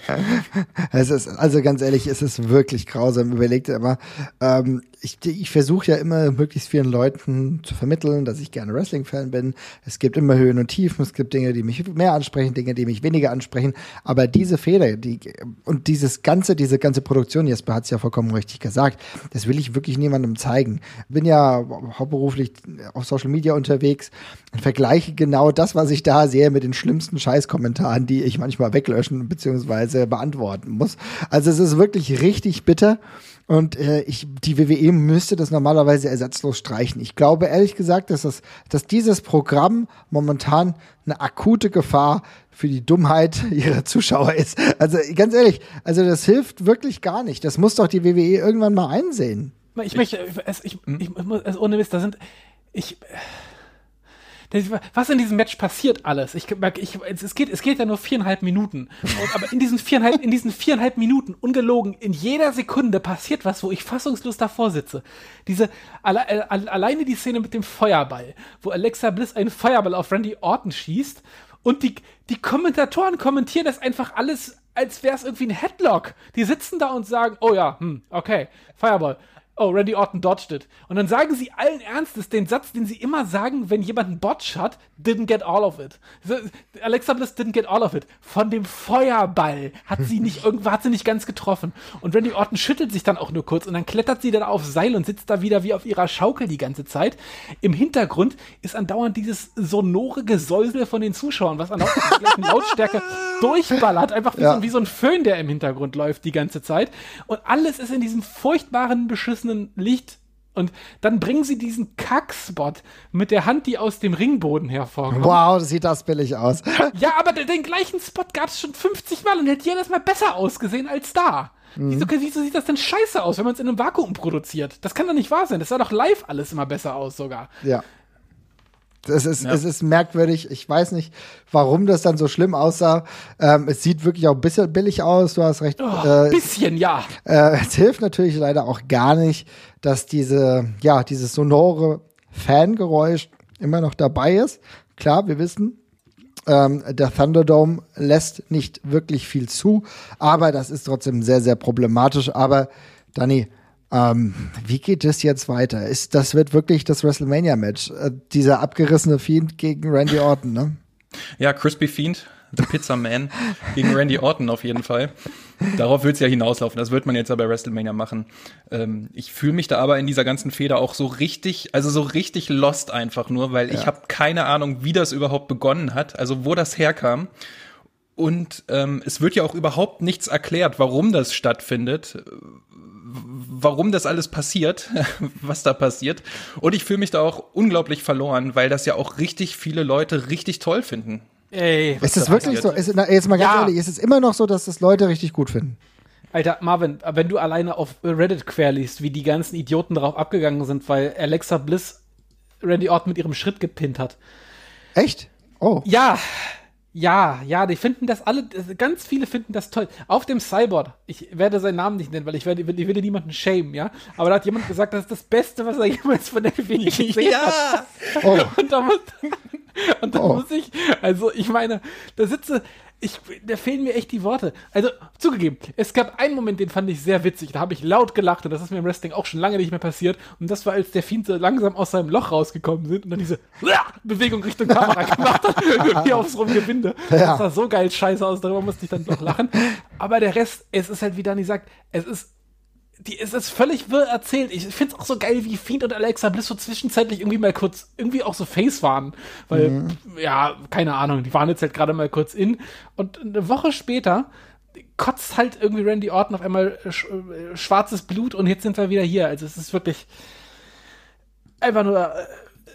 es ist also ganz ehrlich, es ist wirklich grausam. Überlegt immer, ähm, ich, ich versuche ja immer möglichst vielen Leuten zu vermitteln, dass ich gerne Wrestling-Fan bin. Es gibt immer Höhen und Tiefen, es gibt Dinge, die mich mehr ansprechen, Dinge, die mich weniger ansprechen. Aber diese Feder, die und dieses ganze, diese ganze Produktion, Jesper hat es ja vollkommen richtig gesagt, das will ich wirklich niemandem zeigen. Bin ja hauptberuflich auf Social Media unterwegs und vergleiche genau das, was ich da sehe, mit den schlimmsten Scheißkommentaren, die ich manchmal weglöschen bzw. beantworten muss. Also es ist wirklich richtig bitter. Und äh, ich, die WWE müsste das normalerweise ersatzlos streichen. Ich glaube ehrlich gesagt, dass, das, dass dieses Programm momentan eine akute Gefahr für die Dummheit ihrer Zuschauer ist. Also ganz ehrlich, also das hilft wirklich gar nicht. Das muss doch die WWE irgendwann mal einsehen. Ich möchte, ich, ich, ich, ich muss, ohne Mist, da sind, ich, was in diesem Match passiert alles? Ich, ich, es, geht, es geht ja nur viereinhalb Minuten. aber in diesen viereinhalb, in diesen viereinhalb Minuten, ungelogen, in jeder Sekunde passiert was, wo ich fassungslos davor sitze. Diese, alle, äh, alleine die Szene mit dem Feuerball, wo Alexa Bliss einen Feuerball auf Randy Orton schießt und die, die Kommentatoren kommentieren das einfach alles, als wäre es irgendwie ein Headlock. Die sitzen da und sagen, oh ja, hm, okay, Feuerball oh, Randy Orton dodged it. Und dann sagen sie allen Ernstes den Satz, den sie immer sagen, wenn jemand einen Botch hat, didn't get all of it. Alexa Bliss didn't get all of it. Von dem Feuerball hat sie nicht, irgendwo hat sie nicht ganz getroffen. Und Randy Orton schüttelt sich dann auch nur kurz und dann klettert sie dann auf Seil und sitzt da wieder wie auf ihrer Schaukel die ganze Zeit. Im Hintergrund ist andauernd dieses sonore Gesäusel von den Zuschauern, was an der gleichen Lautstärke durchballert, einfach wie, ja. so, wie so ein Föhn, der im Hintergrund läuft die ganze Zeit. Und alles ist in diesem furchtbaren, beschissenen beschissenen Licht und dann bringen sie diesen Kackspot mit der Hand, die aus dem Ringboden hervorkommt. Wow, sieht das billig aus. Ja, aber den gleichen Spot gab es schon 50 Mal und hätte jedes Mal besser ausgesehen als da. Mhm. Wieso, wieso, sieht das denn scheiße aus, wenn man es in einem Vakuum produziert? Das kann doch nicht wahr sein. Das sah doch live alles immer besser aus sogar. Ja. Es ist, ja. es ist merkwürdig. Ich weiß nicht, warum das dann so schlimm aussah. Ähm, es sieht wirklich auch ein bisschen billig aus. Du hast recht. Oh, äh, bisschen, ja. Äh, es hilft natürlich leider auch gar nicht, dass diese, ja, dieses sonore Fangeräusch immer noch dabei ist. Klar, wir wissen, ähm, der Thunderdome lässt nicht wirklich viel zu, aber das ist trotzdem sehr, sehr problematisch. Aber Dani, ähm, wie geht es jetzt weiter? Ist, das wird wirklich das WrestleMania-Match. Äh, dieser abgerissene Fiend gegen Randy Orton, ne? Ja, Crispy Fiend, The Pizza Man gegen Randy Orton auf jeden Fall. Darauf wird es ja hinauslaufen. Das wird man jetzt ja bei WrestleMania machen. Ähm, ich fühle mich da aber in dieser ganzen Feder auch so richtig, also so richtig lost einfach nur, weil ja. ich habe keine Ahnung, wie das überhaupt begonnen hat, also wo das herkam. Und ähm, es wird ja auch überhaupt nichts erklärt, warum das stattfindet warum das alles passiert, was da passiert. Und ich fühle mich da auch unglaublich verloren, weil das ja auch richtig viele Leute richtig toll finden. Ey, ist es wirklich passiert. so? Ist, na, jetzt mal ganz ja. ehrlich, ist es immer noch so, dass das Leute richtig gut finden? Alter, Marvin, wenn du alleine auf Reddit querliest, wie die ganzen Idioten darauf abgegangen sind, weil Alexa Bliss Randy Orton mit ihrem Schritt gepinnt hat. Echt? Oh. Ja, ja, ja, die finden das alle, ganz viele finden das toll. Auf dem Cyborg, ich werde seinen Namen nicht nennen, weil ich werde, ich will niemanden schämen, ja. Aber da hat jemand gesagt, das ist das Beste, was er jemals von der WWE gesehen ja. hat. Oh. Und da muss, und da oh. muss ich, also ich meine, da sitze, ich, da fehlen mir echt die Worte. Also, zugegeben, es gab einen Moment, den fand ich sehr witzig. Da habe ich laut gelacht und das ist mir im Wrestling auch schon lange nicht mehr passiert. Und das war, als der Fiend so langsam aus seinem Loch rausgekommen sind und dann diese Bewegung Richtung Kamera gemacht hat, irgendwie aufs Rumgewinde. Ja. Das sah so geil scheiße aus, darüber musste ich dann doch lachen. Aber der Rest, es ist halt, wie Dani sagt, es ist die ist es völlig wirr erzählt. Ich finde es auch so geil, wie Fiend und Alexa Bliss so zwischenzeitlich irgendwie mal kurz, irgendwie auch so Face waren. Weil, mhm. ja, keine Ahnung, die waren jetzt halt gerade mal kurz in. Und eine Woche später kotzt halt irgendwie Randy Orton auf einmal sch äh, schwarzes Blut und jetzt sind wir wieder hier. Also es ist wirklich einfach nur, äh,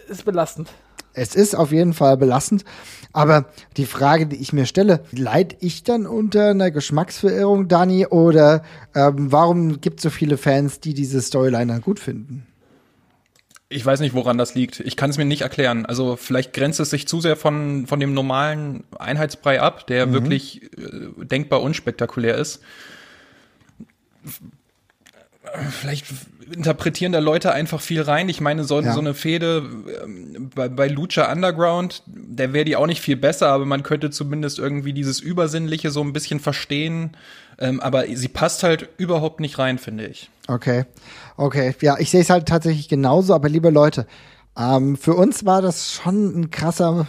ist belastend. Es ist auf jeden Fall belastend. Aber die Frage, die ich mir stelle, leid ich dann unter einer Geschmacksverirrung, Dani, oder ähm, warum gibt es so viele Fans, die diese Storyline dann gut finden? Ich weiß nicht, woran das liegt. Ich kann es mir nicht erklären. Also vielleicht grenzt es sich zu sehr von, von dem normalen Einheitsbrei ab, der mhm. wirklich äh, denkbar unspektakulär ist vielleicht interpretieren da Leute einfach viel rein. Ich meine, so, ja. so eine Fehde ähm, bei, bei Lucha Underground, der wäre die auch nicht viel besser, aber man könnte zumindest irgendwie dieses Übersinnliche so ein bisschen verstehen. Ähm, aber sie passt halt überhaupt nicht rein, finde ich. Okay, okay. Ja, ich sehe es halt tatsächlich genauso, aber liebe Leute, ähm, für uns war das schon ein krasser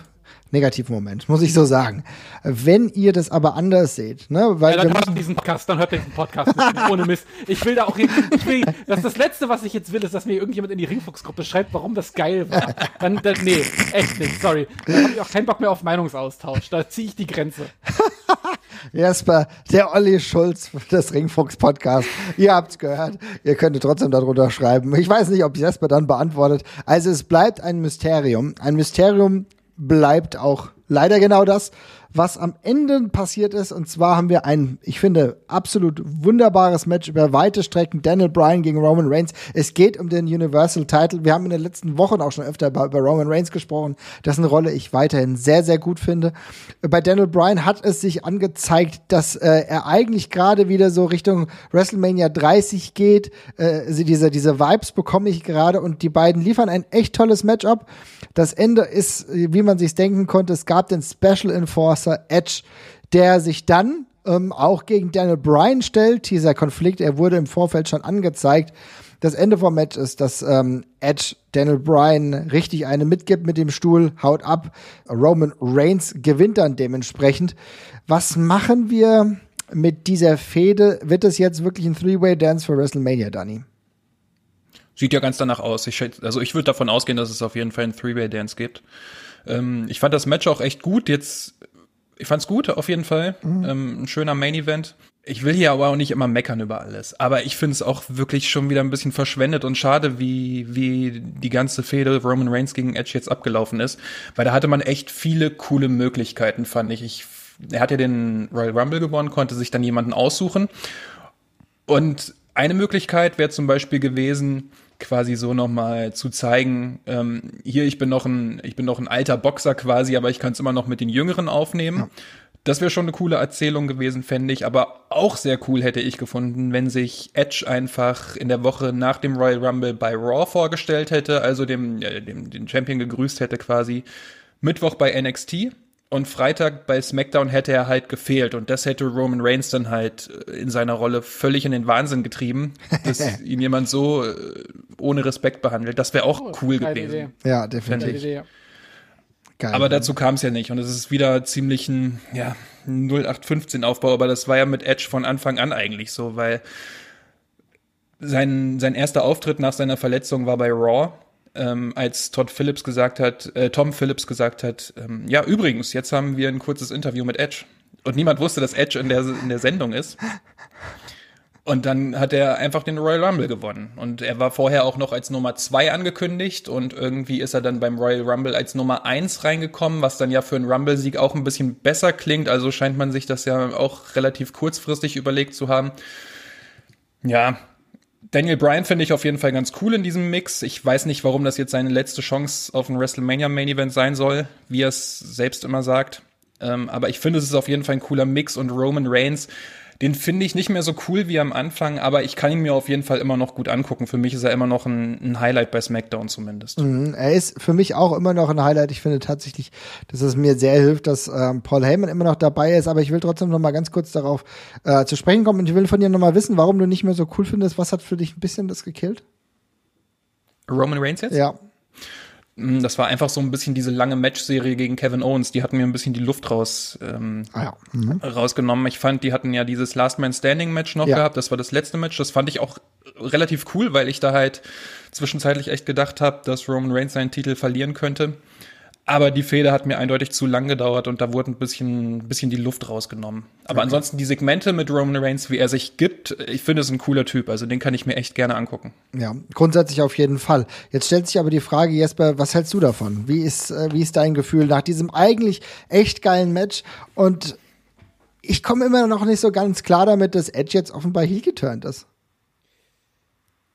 negativen Moment, muss ich so sagen. Wenn ihr das aber anders seht, ne, weil ja, dann hört diesen Podcast, dann hört diesen Podcast nicht ohne Mist. Ich will da auch, ich will, das, das Letzte, was ich jetzt will, ist, dass mir irgendjemand in die Ringfuchsgruppe schreibt, warum das geil war. Dann, dann nee, echt nicht, sorry. Dann habe ich auch keinen Bock mehr auf Meinungsaustausch. Da ziehe ich die Grenze. Jesper, der Olli Schulz des Ringfuchs Podcast. Ihr habt's gehört. Ihr könntet trotzdem darunter schreiben. Ich weiß nicht, ob Jesper dann beantwortet. Also es bleibt ein Mysterium. Ein Mysterium, bleibt auch leider genau das, was am Ende passiert ist. Und zwar haben wir ein, ich finde, absolut wunderbares Match über weite Strecken. Daniel Bryan gegen Roman Reigns. Es geht um den Universal Title. Wir haben in den letzten Wochen auch schon öfter über, Roman Reigns gesprochen, dessen Rolle ich weiterhin sehr, sehr gut finde. Bei Daniel Bryan hat es sich angezeigt, dass äh, er eigentlich gerade wieder so Richtung WrestleMania 30 geht. Äh, diese, diese Vibes bekomme ich gerade und die beiden liefern ein echt tolles Matchup. Das Ende ist, wie man sich denken konnte, es gab den Special Enforcer Edge, der sich dann ähm, auch gegen Daniel Bryan stellt. Dieser Konflikt, er wurde im Vorfeld schon angezeigt. Das Ende vom Match ist, dass ähm, Edge Daniel Bryan richtig eine mitgibt mit dem Stuhl, haut ab. Roman Reigns gewinnt dann dementsprechend. Was machen wir mit dieser Fehde? Wird es jetzt wirklich ein Three-Way-Dance für WrestleMania, Danny? Sieht ja ganz danach aus. Ich, also ich würde davon ausgehen, dass es auf jeden Fall einen Three-Way-Dance gibt. Ähm, ich fand das Match auch echt gut. Jetzt, ich fand's gut, auf jeden Fall. Mhm. Ähm, ein schöner Main-Event. Ich will hier aber auch nicht immer meckern über alles. Aber ich finde es auch wirklich schon wieder ein bisschen verschwendet und schade, wie, wie die ganze Fehde Roman Reigns gegen Edge jetzt abgelaufen ist. Weil da hatte man echt viele coole Möglichkeiten, fand ich. ich er hat ja den Royal Rumble gewonnen, konnte sich dann jemanden aussuchen. Und eine Möglichkeit wäre zum Beispiel gewesen, quasi so nochmal zu zeigen, ähm, hier, ich bin noch ein, ich bin noch ein alter Boxer quasi, aber ich kann es immer noch mit den Jüngeren aufnehmen. Ja. Das wäre schon eine coole Erzählung gewesen, fände ich. Aber auch sehr cool hätte ich gefunden, wenn sich Edge einfach in der Woche nach dem Royal Rumble bei Raw vorgestellt hätte, also dem, äh, dem den Champion gegrüßt hätte quasi. Mittwoch bei NXT und Freitag bei SmackDown hätte er halt gefehlt und das hätte Roman Reigns dann halt äh, in seiner Rolle völlig in den Wahnsinn getrieben, dass ihn jemand so äh, ohne Respekt behandelt. Das wäre auch oh, cool gewesen. Idee. Ja, definitiv. Idee, ja. Geil, aber dazu kam es ja nicht und es ist wieder ziemlich ein ja, 0815 Aufbau, aber das war ja mit Edge von Anfang an eigentlich so, weil sein, sein erster Auftritt nach seiner Verletzung war bei Raw ähm, als Todd Phillips gesagt hat, äh, Tom Phillips gesagt hat, ähm, ja, übrigens, jetzt haben wir ein kurzes Interview mit Edge. Und niemand wusste, dass Edge in der, in der Sendung ist. Und dann hat er einfach den Royal Rumble gewonnen. Und er war vorher auch noch als Nummer zwei angekündigt und irgendwie ist er dann beim Royal Rumble als Nummer eins reingekommen, was dann ja für einen Rumble-Sieg auch ein bisschen besser klingt. Also scheint man sich das ja auch relativ kurzfristig überlegt zu haben. Ja, Daniel Bryan finde ich auf jeden Fall ganz cool in diesem Mix. Ich weiß nicht, warum das jetzt seine letzte Chance auf ein WrestleMania Main Event sein soll, wie er es selbst immer sagt. Ähm, aber ich finde, es ist auf jeden Fall ein cooler Mix und Roman Reigns den finde ich nicht mehr so cool wie am Anfang, aber ich kann ihn mir auf jeden Fall immer noch gut angucken. Für mich ist er immer noch ein, ein Highlight bei SmackDown zumindest. Mhm, er ist für mich auch immer noch ein Highlight. Ich finde tatsächlich, dass es mir sehr hilft, dass ähm, Paul Heyman immer noch dabei ist. Aber ich will trotzdem noch mal ganz kurz darauf äh, zu sprechen kommen und ich will von dir noch mal wissen, warum du nicht mehr so cool findest. Was hat für dich ein bisschen das gekillt? Roman Reigns jetzt? Ja. Mm, das war einfach so ein bisschen diese lange Match-Serie gegen Kevin Owens. Die hatten mir ein bisschen die Luft raus ähm, ah, ja. mhm. rausgenommen. Ich fand, die hatten ja dieses Last Man Standing Match noch ja. gehabt. Das war das letzte Match. Das fand ich auch relativ cool, weil ich da halt zwischenzeitlich echt gedacht habe, dass Roman Reigns seinen Titel verlieren könnte. Aber die Fehde hat mir eindeutig zu lang gedauert und da wurde ein bisschen, bisschen die Luft rausgenommen. Aber okay. ansonsten die Segmente mit Roman Reigns, wie er sich gibt, ich finde es ein cooler Typ. Also den kann ich mir echt gerne angucken. Ja, grundsätzlich auf jeden Fall. Jetzt stellt sich aber die Frage, Jesper, was hältst du davon? Wie ist, äh, wie ist dein Gefühl nach diesem eigentlich echt geilen Match? Und ich komme immer noch nicht so ganz klar damit, dass Edge jetzt offenbar heel geturnt ist.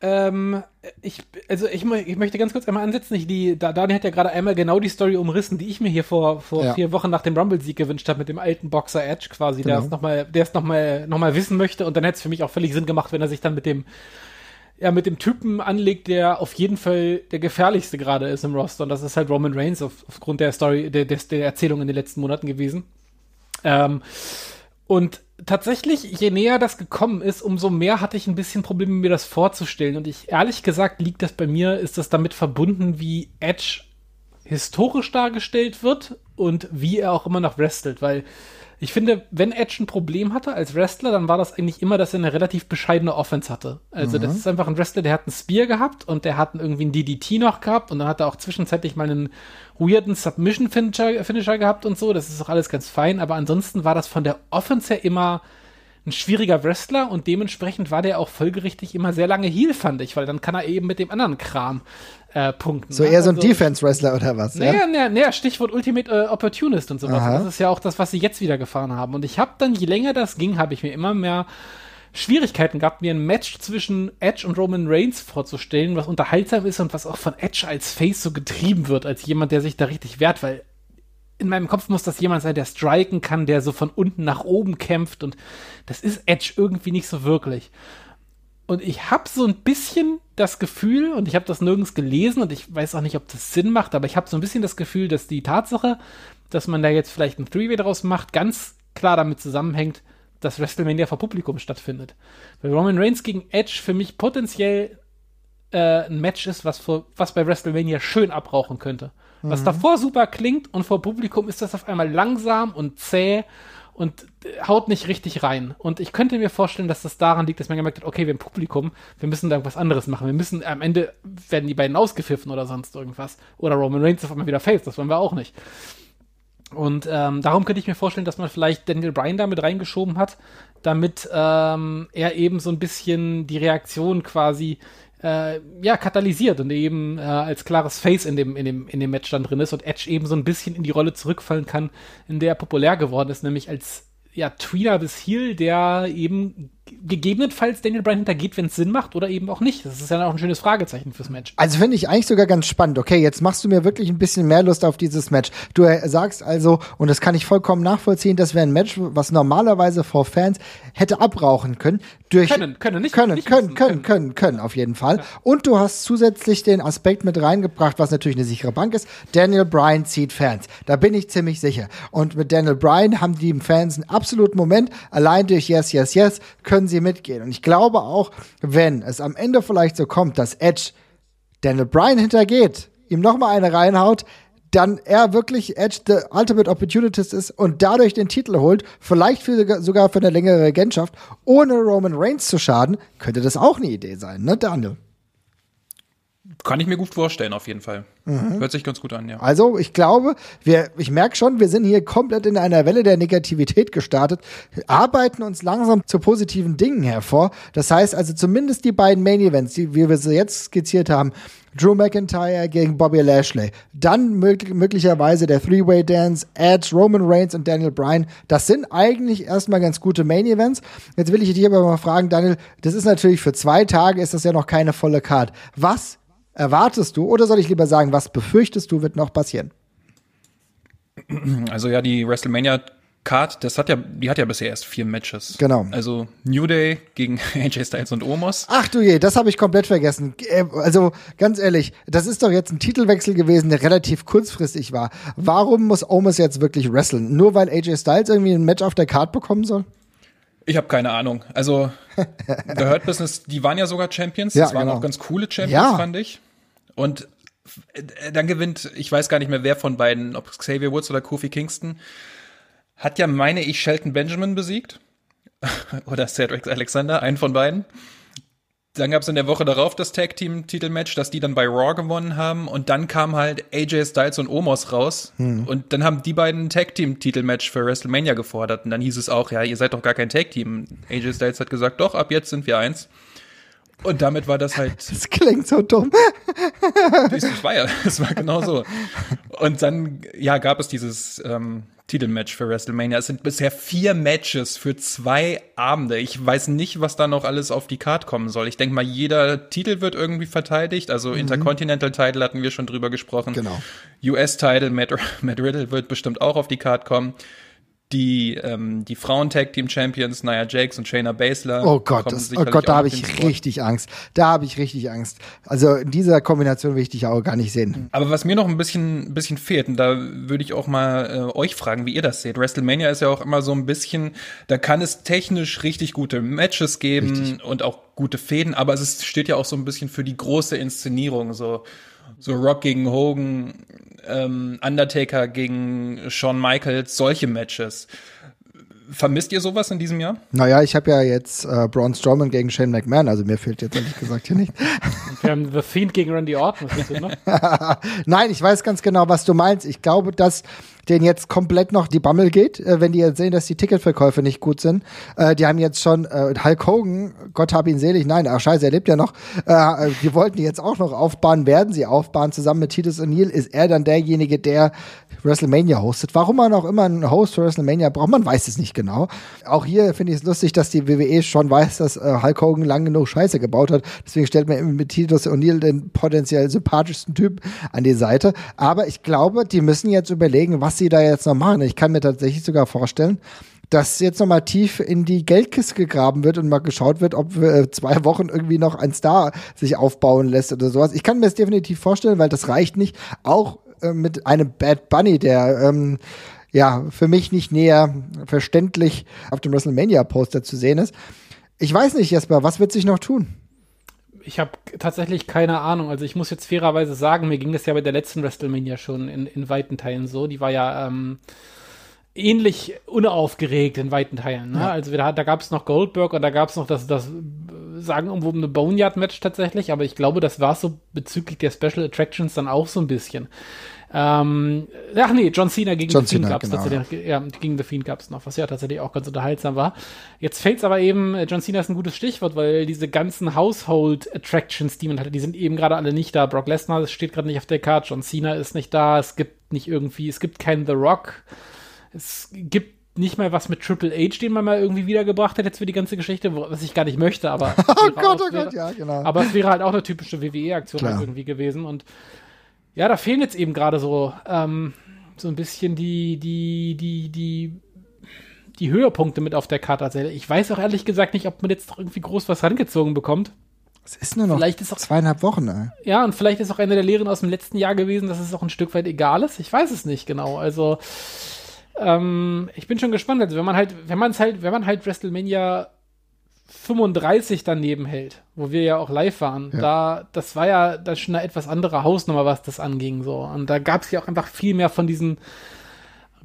Ähm, ich, also ich, ich möchte ganz kurz einmal ansetzen. Ich, die, da, Daniel hat ja gerade einmal genau die Story umrissen, die ich mir hier vor, vor ja. vier Wochen nach dem Rumble-Sieg gewünscht habe, mit dem alten Boxer Edge quasi, genau. der es nochmal, der es nochmal, noch mal wissen möchte. Und dann hätte es für mich auch völlig Sinn gemacht, wenn er sich dann mit dem, ja, mit dem Typen anlegt, der auf jeden Fall der gefährlichste gerade ist im Roster. Und das ist halt Roman Reigns auf, aufgrund der Story, der, der, der Erzählung in den letzten Monaten gewesen. Ähm, und tatsächlich, je näher das gekommen ist, umso mehr hatte ich ein bisschen Probleme, mir das vorzustellen. Und ich, ehrlich gesagt, liegt das bei mir, ist das damit verbunden, wie Edge historisch dargestellt wird und wie er auch immer noch wrestelt, weil ich finde, wenn Edge ein Problem hatte als Wrestler, dann war das eigentlich immer, dass er eine relativ bescheidene Offense hatte. Also mhm. das ist einfach ein Wrestler, der hat einen Spear gehabt und der hat irgendwie einen DDT noch gehabt und dann hat er auch zwischenzeitlich mal einen weirden Submission-Finisher Finisher gehabt und so. Das ist auch alles ganz fein, aber ansonsten war das von der Offense her immer ein schwieriger Wrestler und dementsprechend war der auch folgerichtig immer sehr lange Heal, fand ich, weil dann kann er eben mit dem anderen Kram äh, punkten. So ne? eher so ein also, Defense-Wrestler oder was? Naja, ja? naja, Stichwort Ultimate äh, Opportunist und sowas. Das ist ja auch das, was sie jetzt wieder gefahren haben. Und ich habe dann, je länger das ging, habe ich mir immer mehr Schwierigkeiten gehabt, mir ein Match zwischen Edge und Roman Reigns vorzustellen, was unterhaltsam ist und was auch von Edge als Face so getrieben wird, als jemand, der sich da richtig wehrt, weil in meinem Kopf muss das jemand sein, der striken kann, der so von unten nach oben kämpft und das ist Edge irgendwie nicht so wirklich. Und ich habe so ein bisschen das Gefühl, und ich habe das nirgends gelesen und ich weiß auch nicht, ob das Sinn macht, aber ich habe so ein bisschen das Gefühl, dass die Tatsache, dass man da jetzt vielleicht ein Three-Way draus macht, ganz klar damit zusammenhängt, dass WrestleMania vor Publikum stattfindet. Weil Roman Reigns gegen Edge für mich potenziell äh, ein Match ist, was, vor, was bei WrestleMania schön abrauchen könnte. Was davor super klingt und vor Publikum ist das auf einmal langsam und zäh und äh, haut nicht richtig rein. Und ich könnte mir vorstellen, dass das daran liegt, dass man gemerkt hat, okay, wir haben Publikum, wir müssen da irgendwas anderes machen. Wir müssen, am Ende werden die beiden ausgepfiffen oder sonst irgendwas. Oder Roman Reigns auf einmal wieder face, das wollen wir auch nicht. Und ähm, darum könnte ich mir vorstellen, dass man vielleicht Daniel Bryan da mit reingeschoben hat, damit ähm, er eben so ein bisschen die Reaktion quasi äh, ja, katalysiert und eben äh, als klares Face in dem, in, dem, in dem Match dann drin ist und Edge eben so ein bisschen in die Rolle zurückfallen kann, in der er populär geworden ist, nämlich als ja, Tweener bis Heel, der eben gegebenenfalls Daniel Bryan hintergeht, wenn es Sinn macht oder eben auch nicht. Das ist ja auch ein schönes Fragezeichen fürs Match. Also finde ich eigentlich sogar ganz spannend. Okay, jetzt machst du mir wirklich ein bisschen mehr Lust auf dieses Match. Du äh, sagst also, und das kann ich vollkommen nachvollziehen, das wäre ein Match, was normalerweise vor Fans hätte abrauchen können. Durch Können, können, nicht- können, nicht können, müssen, können, können, können, auf jeden Fall. Und du hast zusätzlich den Aspekt mit reingebracht, was natürlich eine sichere Bank ist. Daniel Bryan zieht Fans. Da bin ich ziemlich sicher. Und mit Daniel Bryan haben die Fans einen absoluten Moment. Allein durch Yes, Yes, Yes können sie mitgehen. Und ich glaube auch, wenn es am Ende vielleicht so kommt, dass Edge Daniel Bryan hintergeht, ihm nochmal eine reinhaut, dann er wirklich Edge the Ultimate Opportunist ist und dadurch den Titel holt, vielleicht für, sogar für eine längere Regentschaft, ohne Roman Reigns zu schaden, könnte das auch eine Idee sein, ne, Daniel? Kann ich mir gut vorstellen, auf jeden Fall. Mhm. Hört sich ganz gut an, ja. Also, ich glaube, wir, ich merke schon, wir sind hier komplett in einer Welle der Negativität gestartet, arbeiten uns langsam zu positiven Dingen hervor. Das heißt also zumindest die beiden Main Events, die, wie wir sie jetzt skizziert haben, Drew McIntyre gegen Bobby Lashley, dann möglich, möglicherweise der Three-Way Dance, Edge, Roman Reigns und Daniel Bryan. Das sind eigentlich erstmal ganz gute Main Events. Jetzt will ich dich aber mal fragen, Daniel, das ist natürlich für zwei Tage ist das ja noch keine volle Card. Was erwartest du oder soll ich lieber sagen, was befürchtest du wird noch passieren? Also ja, die WrestleMania Card, das hat ja, die hat ja bisher erst vier Matches. Genau. Also New Day gegen AJ Styles und Omos. Ach du je, das habe ich komplett vergessen. Äh, Also ganz ehrlich, das ist doch jetzt ein Titelwechsel gewesen, der relativ kurzfristig war. Warum muss Omos jetzt wirklich wresteln? Nur weil AJ Styles irgendwie ein Match auf der Card bekommen soll? Ich habe keine Ahnung. Also The Hurt Business, die waren ja sogar Champions. Ja, das waren genau. auch ganz coole Champions, Ja. fand ich. Und äh, dann gewinnt, ich weiß gar nicht mehr wer von beiden, ob Xavier Woods oder Kofi Kingston, hat ja, meine ich, Shelton Benjamin besiegt. oder Cedric Alexander, einen von beiden. Dann gab es in der Woche darauf das Tag Team Titelmatch, dass die dann bei Raw gewonnen haben und dann kam halt AJ Styles und Omos raus und dann haben die beiden ein Tag Team Titelmatch für WrestleMania gefordert und dann hieß es auch, ja, ihr seid doch gar kein Tag Team. AJ Styles hat gesagt, doch, ab jetzt sind wir eins. Und damit war das halt Das klingt so dumm. es war ja, es war genau so. Und dann, ja, gab es dieses ähm, Titelmatch für WrestleMania. Es sind bisher vier Matches für zwei Abende. Ich weiß nicht, was da noch alles auf die Card kommen soll. Ich denke mal, jeder Titel wird irgendwie verteidigt. Also Intercontinental Title hatten wir schon drüber gesprochen. Genau. US-Title, Matt, Matt Riddle wird bestimmt auch auf die Card kommen. Die, ähm, die Frauen-Tag-Team-Champions, Nia Jax und Shayna Baszler. Oh Gott, das, oh Gott, da habe ich richtig Angst. Da habe ich richtig Angst. Also in dieser Kombination will ich dich auch gar nicht sehen. Aber was mir noch ein bisschen, ein bisschen fehlt, und da würde ich auch mal äh, euch fragen, wie ihr das seht. WrestleMania ist ja auch immer so ein bisschen, da kann es technisch richtig gute Matches geben und auch gute Fäden, aber es ist, steht ja auch so ein bisschen für die große Inszenierung, so, so Rock gegen Hogan, ähm, Undertaker gegen Shawn Michaels, solche Matches. Vermisst ihr sowas in diesem Jahr? Naja, ich habe ja jetzt äh, Braun Strowman gegen Shane McMahon, also mir fehlt jetzt ehrlich gesagt hier nicht. Wir haben The Fiend gegen Randy Orton. Nein, ich weiß ganz genau, was du meinst. Ich glaube, dass denen jetzt komplett noch die Bammel geht, äh, wenn die jetzt sehen, dass die Ticketverkäufe nicht gut sind. Äh, die haben jetzt schon äh, Hulk Hogan, Gott hab ihn selig, nein, ach scheiße, er lebt ja noch. Äh, äh, die wollten die jetzt auch noch aufbauen, werden sie aufbauen. Zusammen mit Titus O'Neill ist er dann derjenige, der WrestleMania hostet. Warum man auch immer einen Host für WrestleMania braucht, man weiß es nicht genau. Auch hier finde ich es lustig, dass die WWE schon weiß, dass äh, Hulk Hogan lang genug Scheiße gebaut hat. Deswegen stellt man mit Titus O'Neill den potenziell sympathischsten Typ an die Seite. Aber ich glaube, die müssen jetzt überlegen, was sie da jetzt noch machen. Ich kann mir tatsächlich sogar vorstellen, dass jetzt nochmal tief in die Geldkiste gegraben wird und mal geschaut wird, ob äh, zwei Wochen irgendwie noch ein Star sich aufbauen lässt oder sowas. Ich kann mir das definitiv vorstellen, weil das reicht nicht. Auch äh, mit einem Bad Bunny, der ähm, ja, für mich nicht näher verständlich auf dem WrestleMania-Poster zu sehen ist. Ich weiß nicht, Jesper, was wird sich noch tun? Ich habe tatsächlich keine Ahnung. Also ich muss jetzt fairerweise sagen, mir ging das ja bei der letzten WrestleMania schon in, in weiten Teilen so. Die war ja ähm, ähnlich unaufgeregt in weiten Teilen. Ne? Ja. Also da, da gab es noch Goldberg und da gab es noch das, das sagen irgendwo eine Boneyard-Match tatsächlich, aber ich glaube, das war so bezüglich der Special Attractions dann auch so ein bisschen. Ähm, ach nee, John Cena gegen John The Fiend gab es genau, tatsächlich. Ja. ja, gegen The Fiend gab es noch, was ja tatsächlich auch ganz unterhaltsam war. Jetzt fällt es aber eben, äh, John Cena ist ein gutes Stichwort, weil diese ganzen Household Attractions, die man hatte, die sind eben gerade alle nicht da. Brock Lesnar steht gerade nicht auf der Karte, John Cena ist nicht da, es gibt nicht irgendwie, es gibt keinen The Rock. Es gibt nicht mal was mit Triple H, den man mal irgendwie wiedergebracht hat jetzt für die ganze Geschichte, was ich gar nicht möchte, aber oh Gott, oh Gott, ja, genau. Aber es wäre halt auch eine typische WWE-Aktion halt irgendwie gewesen und ja, da fehlen jetzt eben gerade so ähm, so ein bisschen die die die die die Höhepunkte mit auf der Karte. Also ich weiß auch ehrlich gesagt nicht, ob man jetzt noch irgendwie groß was rangezogen bekommt. Es ist nur noch vielleicht ist auch, zweieinhalb Wochen. Ey. Ja, und vielleicht ist auch eine der Lehren aus dem letzten Jahr gewesen, dass es auch ein Stück weit egal ist. Ich weiß es nicht genau. Also ähm, ich bin schon gespannt. Also wenn man halt, wenn man es halt, wenn man halt WrestleMania 35 daneben hält, wo wir ja auch live waren, ja. da, das war ja das schon eine etwas andere Hausnummer, was das anging, so. Und da gab es ja auch einfach viel mehr von diesen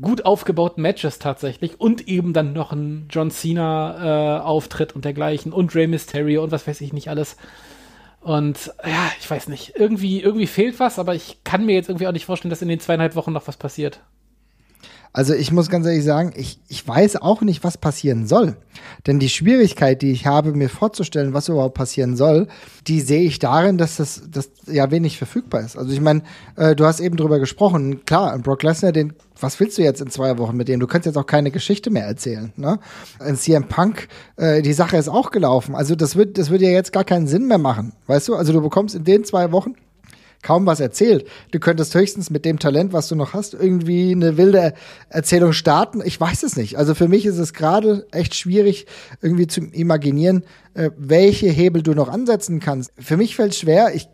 gut aufgebauten Matches tatsächlich und eben dann noch ein John Cena äh, Auftritt und dergleichen und Rey Mysterio und was weiß ich nicht alles. Und ja, ich weiß nicht, irgendwie, irgendwie fehlt was, aber ich kann mir jetzt irgendwie auch nicht vorstellen, dass in den zweieinhalb Wochen noch was passiert. Also ich muss ganz ehrlich sagen, ich, ich weiß auch nicht, was passieren soll. Denn die Schwierigkeit, die ich habe, mir vorzustellen, was überhaupt passieren soll, die sehe ich darin, dass das, das ja wenig verfügbar ist. Also ich meine, äh, du hast eben drüber gesprochen, klar, Brock Lesnar, den, was willst du jetzt in zwei Wochen mit dem? Du kannst jetzt auch keine Geschichte mehr erzählen. Ne? In CM Punk, äh, die Sache ist auch gelaufen. Also das wird, das wird ja jetzt gar keinen Sinn mehr machen. Weißt du? Also du bekommst in den zwei Wochen kaum was erzählt. Du könntest höchstens mit dem Talent, was du noch hast, irgendwie eine wilde Erzählung starten. Ich weiß es nicht. Also für mich ist es gerade echt schwierig, irgendwie zu imaginieren, äh, welche Hebel du noch ansetzen kannst. Für mich fällt es schwer. Ich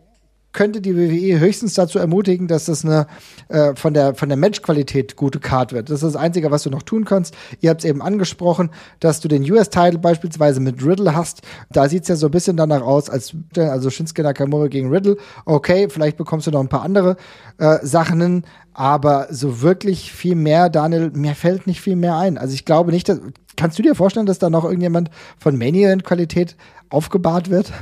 könnte die WWE höchstens dazu ermutigen, dass das eine äh, von der von der Matchqualität gute Card wird. Das ist das Einzige, was du noch tun kannst. Ihr habt es eben angesprochen, dass du den US-Title beispielsweise mit Riddle hast. Da sieht es ja so ein bisschen danach aus, als also Shinsuke Nakamura gegen Riddle. Okay, vielleicht bekommst du noch ein paar andere äh, Sachen hin, aber so wirklich viel mehr, Daniel, mir fällt nicht viel mehr ein. Also ich glaube nicht, dass, kannst du dir vorstellen, dass da noch irgendjemand von Mania-Qualität aufgebahrt wird?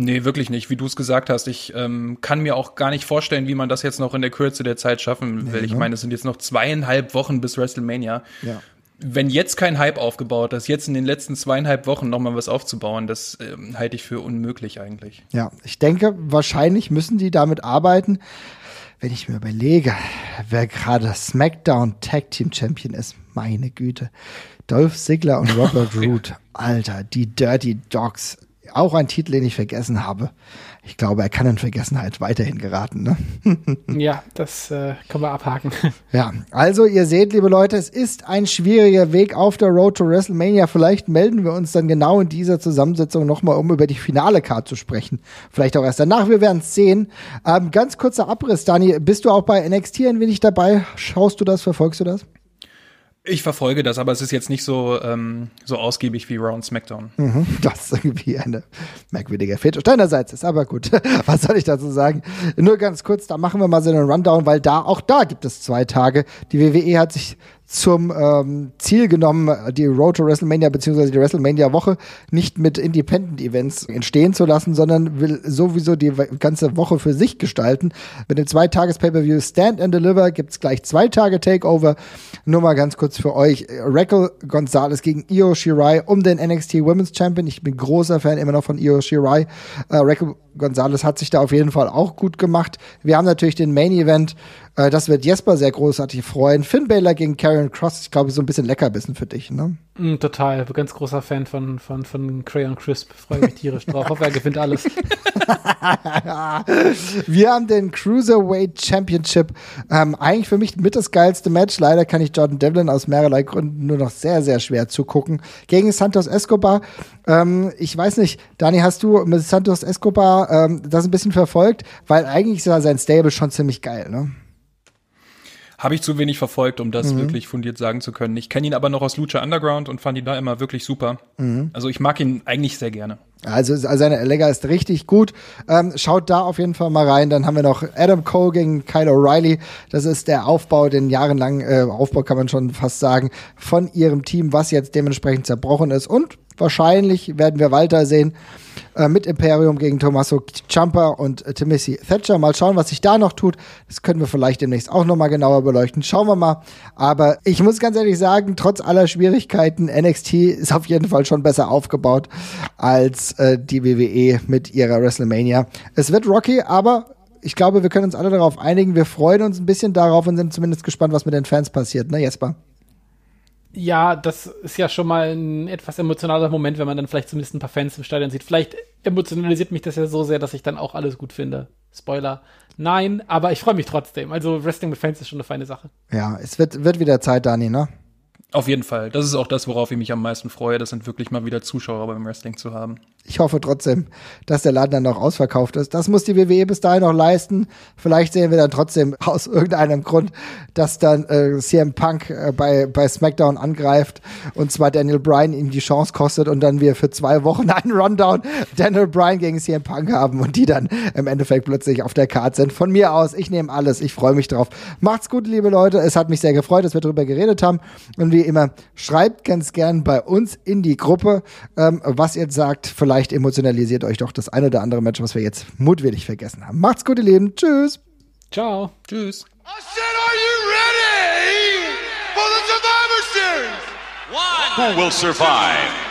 Nee, wirklich nicht. Wie du es gesagt hast, ich ähm, kann mir auch gar nicht vorstellen, wie man das jetzt noch in der Kürze der Zeit schaffen nee, will. Ich ne? meine, es sind jetzt noch zweieinhalb Wochen bis WrestleMania. Ja. Wenn jetzt kein Hype aufgebaut ist, jetzt in den letzten zweieinhalb Wochen nochmal was aufzubauen, das ähm, halte ich für unmöglich eigentlich. Ja, ich denke, wahrscheinlich müssen die damit arbeiten. Wenn ich mir überlege, wer gerade SmackDown Tag Team Champion ist, meine Güte. Dolph Ziggler und Robert Root. Alter, die Dirty Dogs auch ein Titel, den ich vergessen habe. Ich glaube, er kann in Vergessenheit weiterhin geraten. Ne? ja, das äh, können wir abhaken. Ja, also ihr seht, liebe Leute, es ist ein schwieriger Weg auf der Road to WrestleMania. Vielleicht melden wir uns dann genau in dieser Zusammensetzung nochmal, um über die finale Card zu sprechen. Vielleicht auch erst danach, wir werden es sehen. Ähm, ganz kurzer Abriss, Dani, bist du auch bei NXT ein wenig dabei? Schaust du das, verfolgst du das? Ich verfolge das, aber es ist jetzt nicht so, ähm, so ausgiebig wie Round SmackDown. Mhm, das ist irgendwie eine merkwürdige Fetisch deinerseits ist, aber gut. Was soll ich dazu sagen? Nur ganz kurz, da machen wir mal so einen Rundown, weil da, auch da gibt es zwei Tage. Die WWE hat sich zum ähm, Ziel genommen, die Road to WrestleMania bzw. die WrestleMania-Woche nicht mit Independent-Events entstehen zu lassen, sondern will sowieso die ganze Woche für sich gestalten. Mit dem Zweitages-Pay-Per-View Stand and Deliver gibt's gleich zwei Tage Takeover. Nur mal ganz kurz für euch. Raquel Gonzalez gegen Io Shirai um den NXT Women's Champion. Ich bin großer Fan immer noch von Io Shirai. Äh, Raquel Gonzalez hat sich da auf jeden Fall auch gut gemacht. Wir haben natürlich den Main Event. Äh, das wird Jesper sehr großartig freuen. Finn Baylor gegen Karen Cross. Ich glaube, so ein bisschen Leckerbissen für dich, ne? Mm, total. Ganz großer Fan von, von, von Crayon Crisp. Freue mich tierisch drauf. Hoffe, er gewinnt alles. Wir haben den Cruiserweight Championship. Ähm, eigentlich für mich mit das geilste Match. Leider kann ich Jordan Devlin aus mehrerlei Gründen nur noch sehr, sehr schwer zugucken. Gegen Santos Escobar. Ähm, ich weiß nicht, Dani, hast du mit Santos Escobar ähm, das ein bisschen verfolgt? Weil eigentlich ist ja sein Stable schon ziemlich geil, ne? Habe ich zu wenig verfolgt, um das mhm. wirklich fundiert sagen zu können. Ich kenne ihn aber noch aus Lucha Underground und fand ihn da immer wirklich super. Mhm. Also ich mag ihn eigentlich sehr gerne. Also, also seine Lega ist richtig gut. Ähm, schaut da auf jeden Fall mal rein. Dann haben wir noch Adam Cole gegen Kyle O'Reilly. Das ist der Aufbau, den jahrelang äh, Aufbau kann man schon fast sagen, von ihrem Team, was jetzt dementsprechend zerbrochen ist. Und wahrscheinlich werden wir Walter sehen äh, mit Imperium gegen Tommaso Ciampa und äh, Timothy Thatcher. Mal schauen, was sich da noch tut. Das können wir vielleicht demnächst auch nochmal genauer beleuchten. Schauen wir mal. Aber ich muss ganz ehrlich sagen, trotz aller Schwierigkeiten, NXT ist auf jeden Fall schon besser aufgebaut als äh, die WWE mit ihrer WrestleMania. Es wird rocky, aber ich glaube, wir können uns alle darauf einigen. Wir freuen uns ein bisschen darauf und sind zumindest gespannt, was mit den Fans passiert, ne, Jesper? Ja, das ist ja schon mal ein etwas emotionaler Moment, wenn man dann vielleicht zumindest ein paar Fans im Stadion sieht. Vielleicht emotionalisiert mich das ja so sehr, dass ich dann auch alles gut finde. Spoiler. Nein, aber ich freue mich trotzdem. Also Wrestling mit Fans ist schon eine feine Sache. Ja, es wird, wird wieder Zeit, Dani, ne? Auf jeden Fall. Das ist auch das, worauf ich mich am meisten freue. Das sind wirklich mal wieder Zuschauer beim Wrestling zu haben. Ich hoffe trotzdem, dass der Laden dann noch ausverkauft ist. Das muss die WWE bis dahin noch leisten. Vielleicht sehen wir dann trotzdem aus irgendeinem Grund, dass dann äh, CM Punk äh, bei, bei SmackDown angreift und zwar Daniel Bryan ihm die Chance kostet und dann wir für zwei Wochen einen Rundown Daniel Bryan gegen CM Punk haben und die dann im Endeffekt plötzlich auf der Karte sind. Von mir aus, ich nehme alles. Ich freue mich drauf. Macht's gut, liebe Leute. Es hat mich sehr gefreut, dass wir darüber geredet haben. Und wie immer, schreibt ganz gern bei uns in die Gruppe, ähm, was ihr sagt. Vielleicht emotionalisiert euch doch das ein oder andere Match, was wir jetzt mutwillig vergessen haben. Macht's gut, ihr Lieben. Tschüss. Ciao. Tschüss. I said, are you ready for the Survivor Series? One. Who will survive?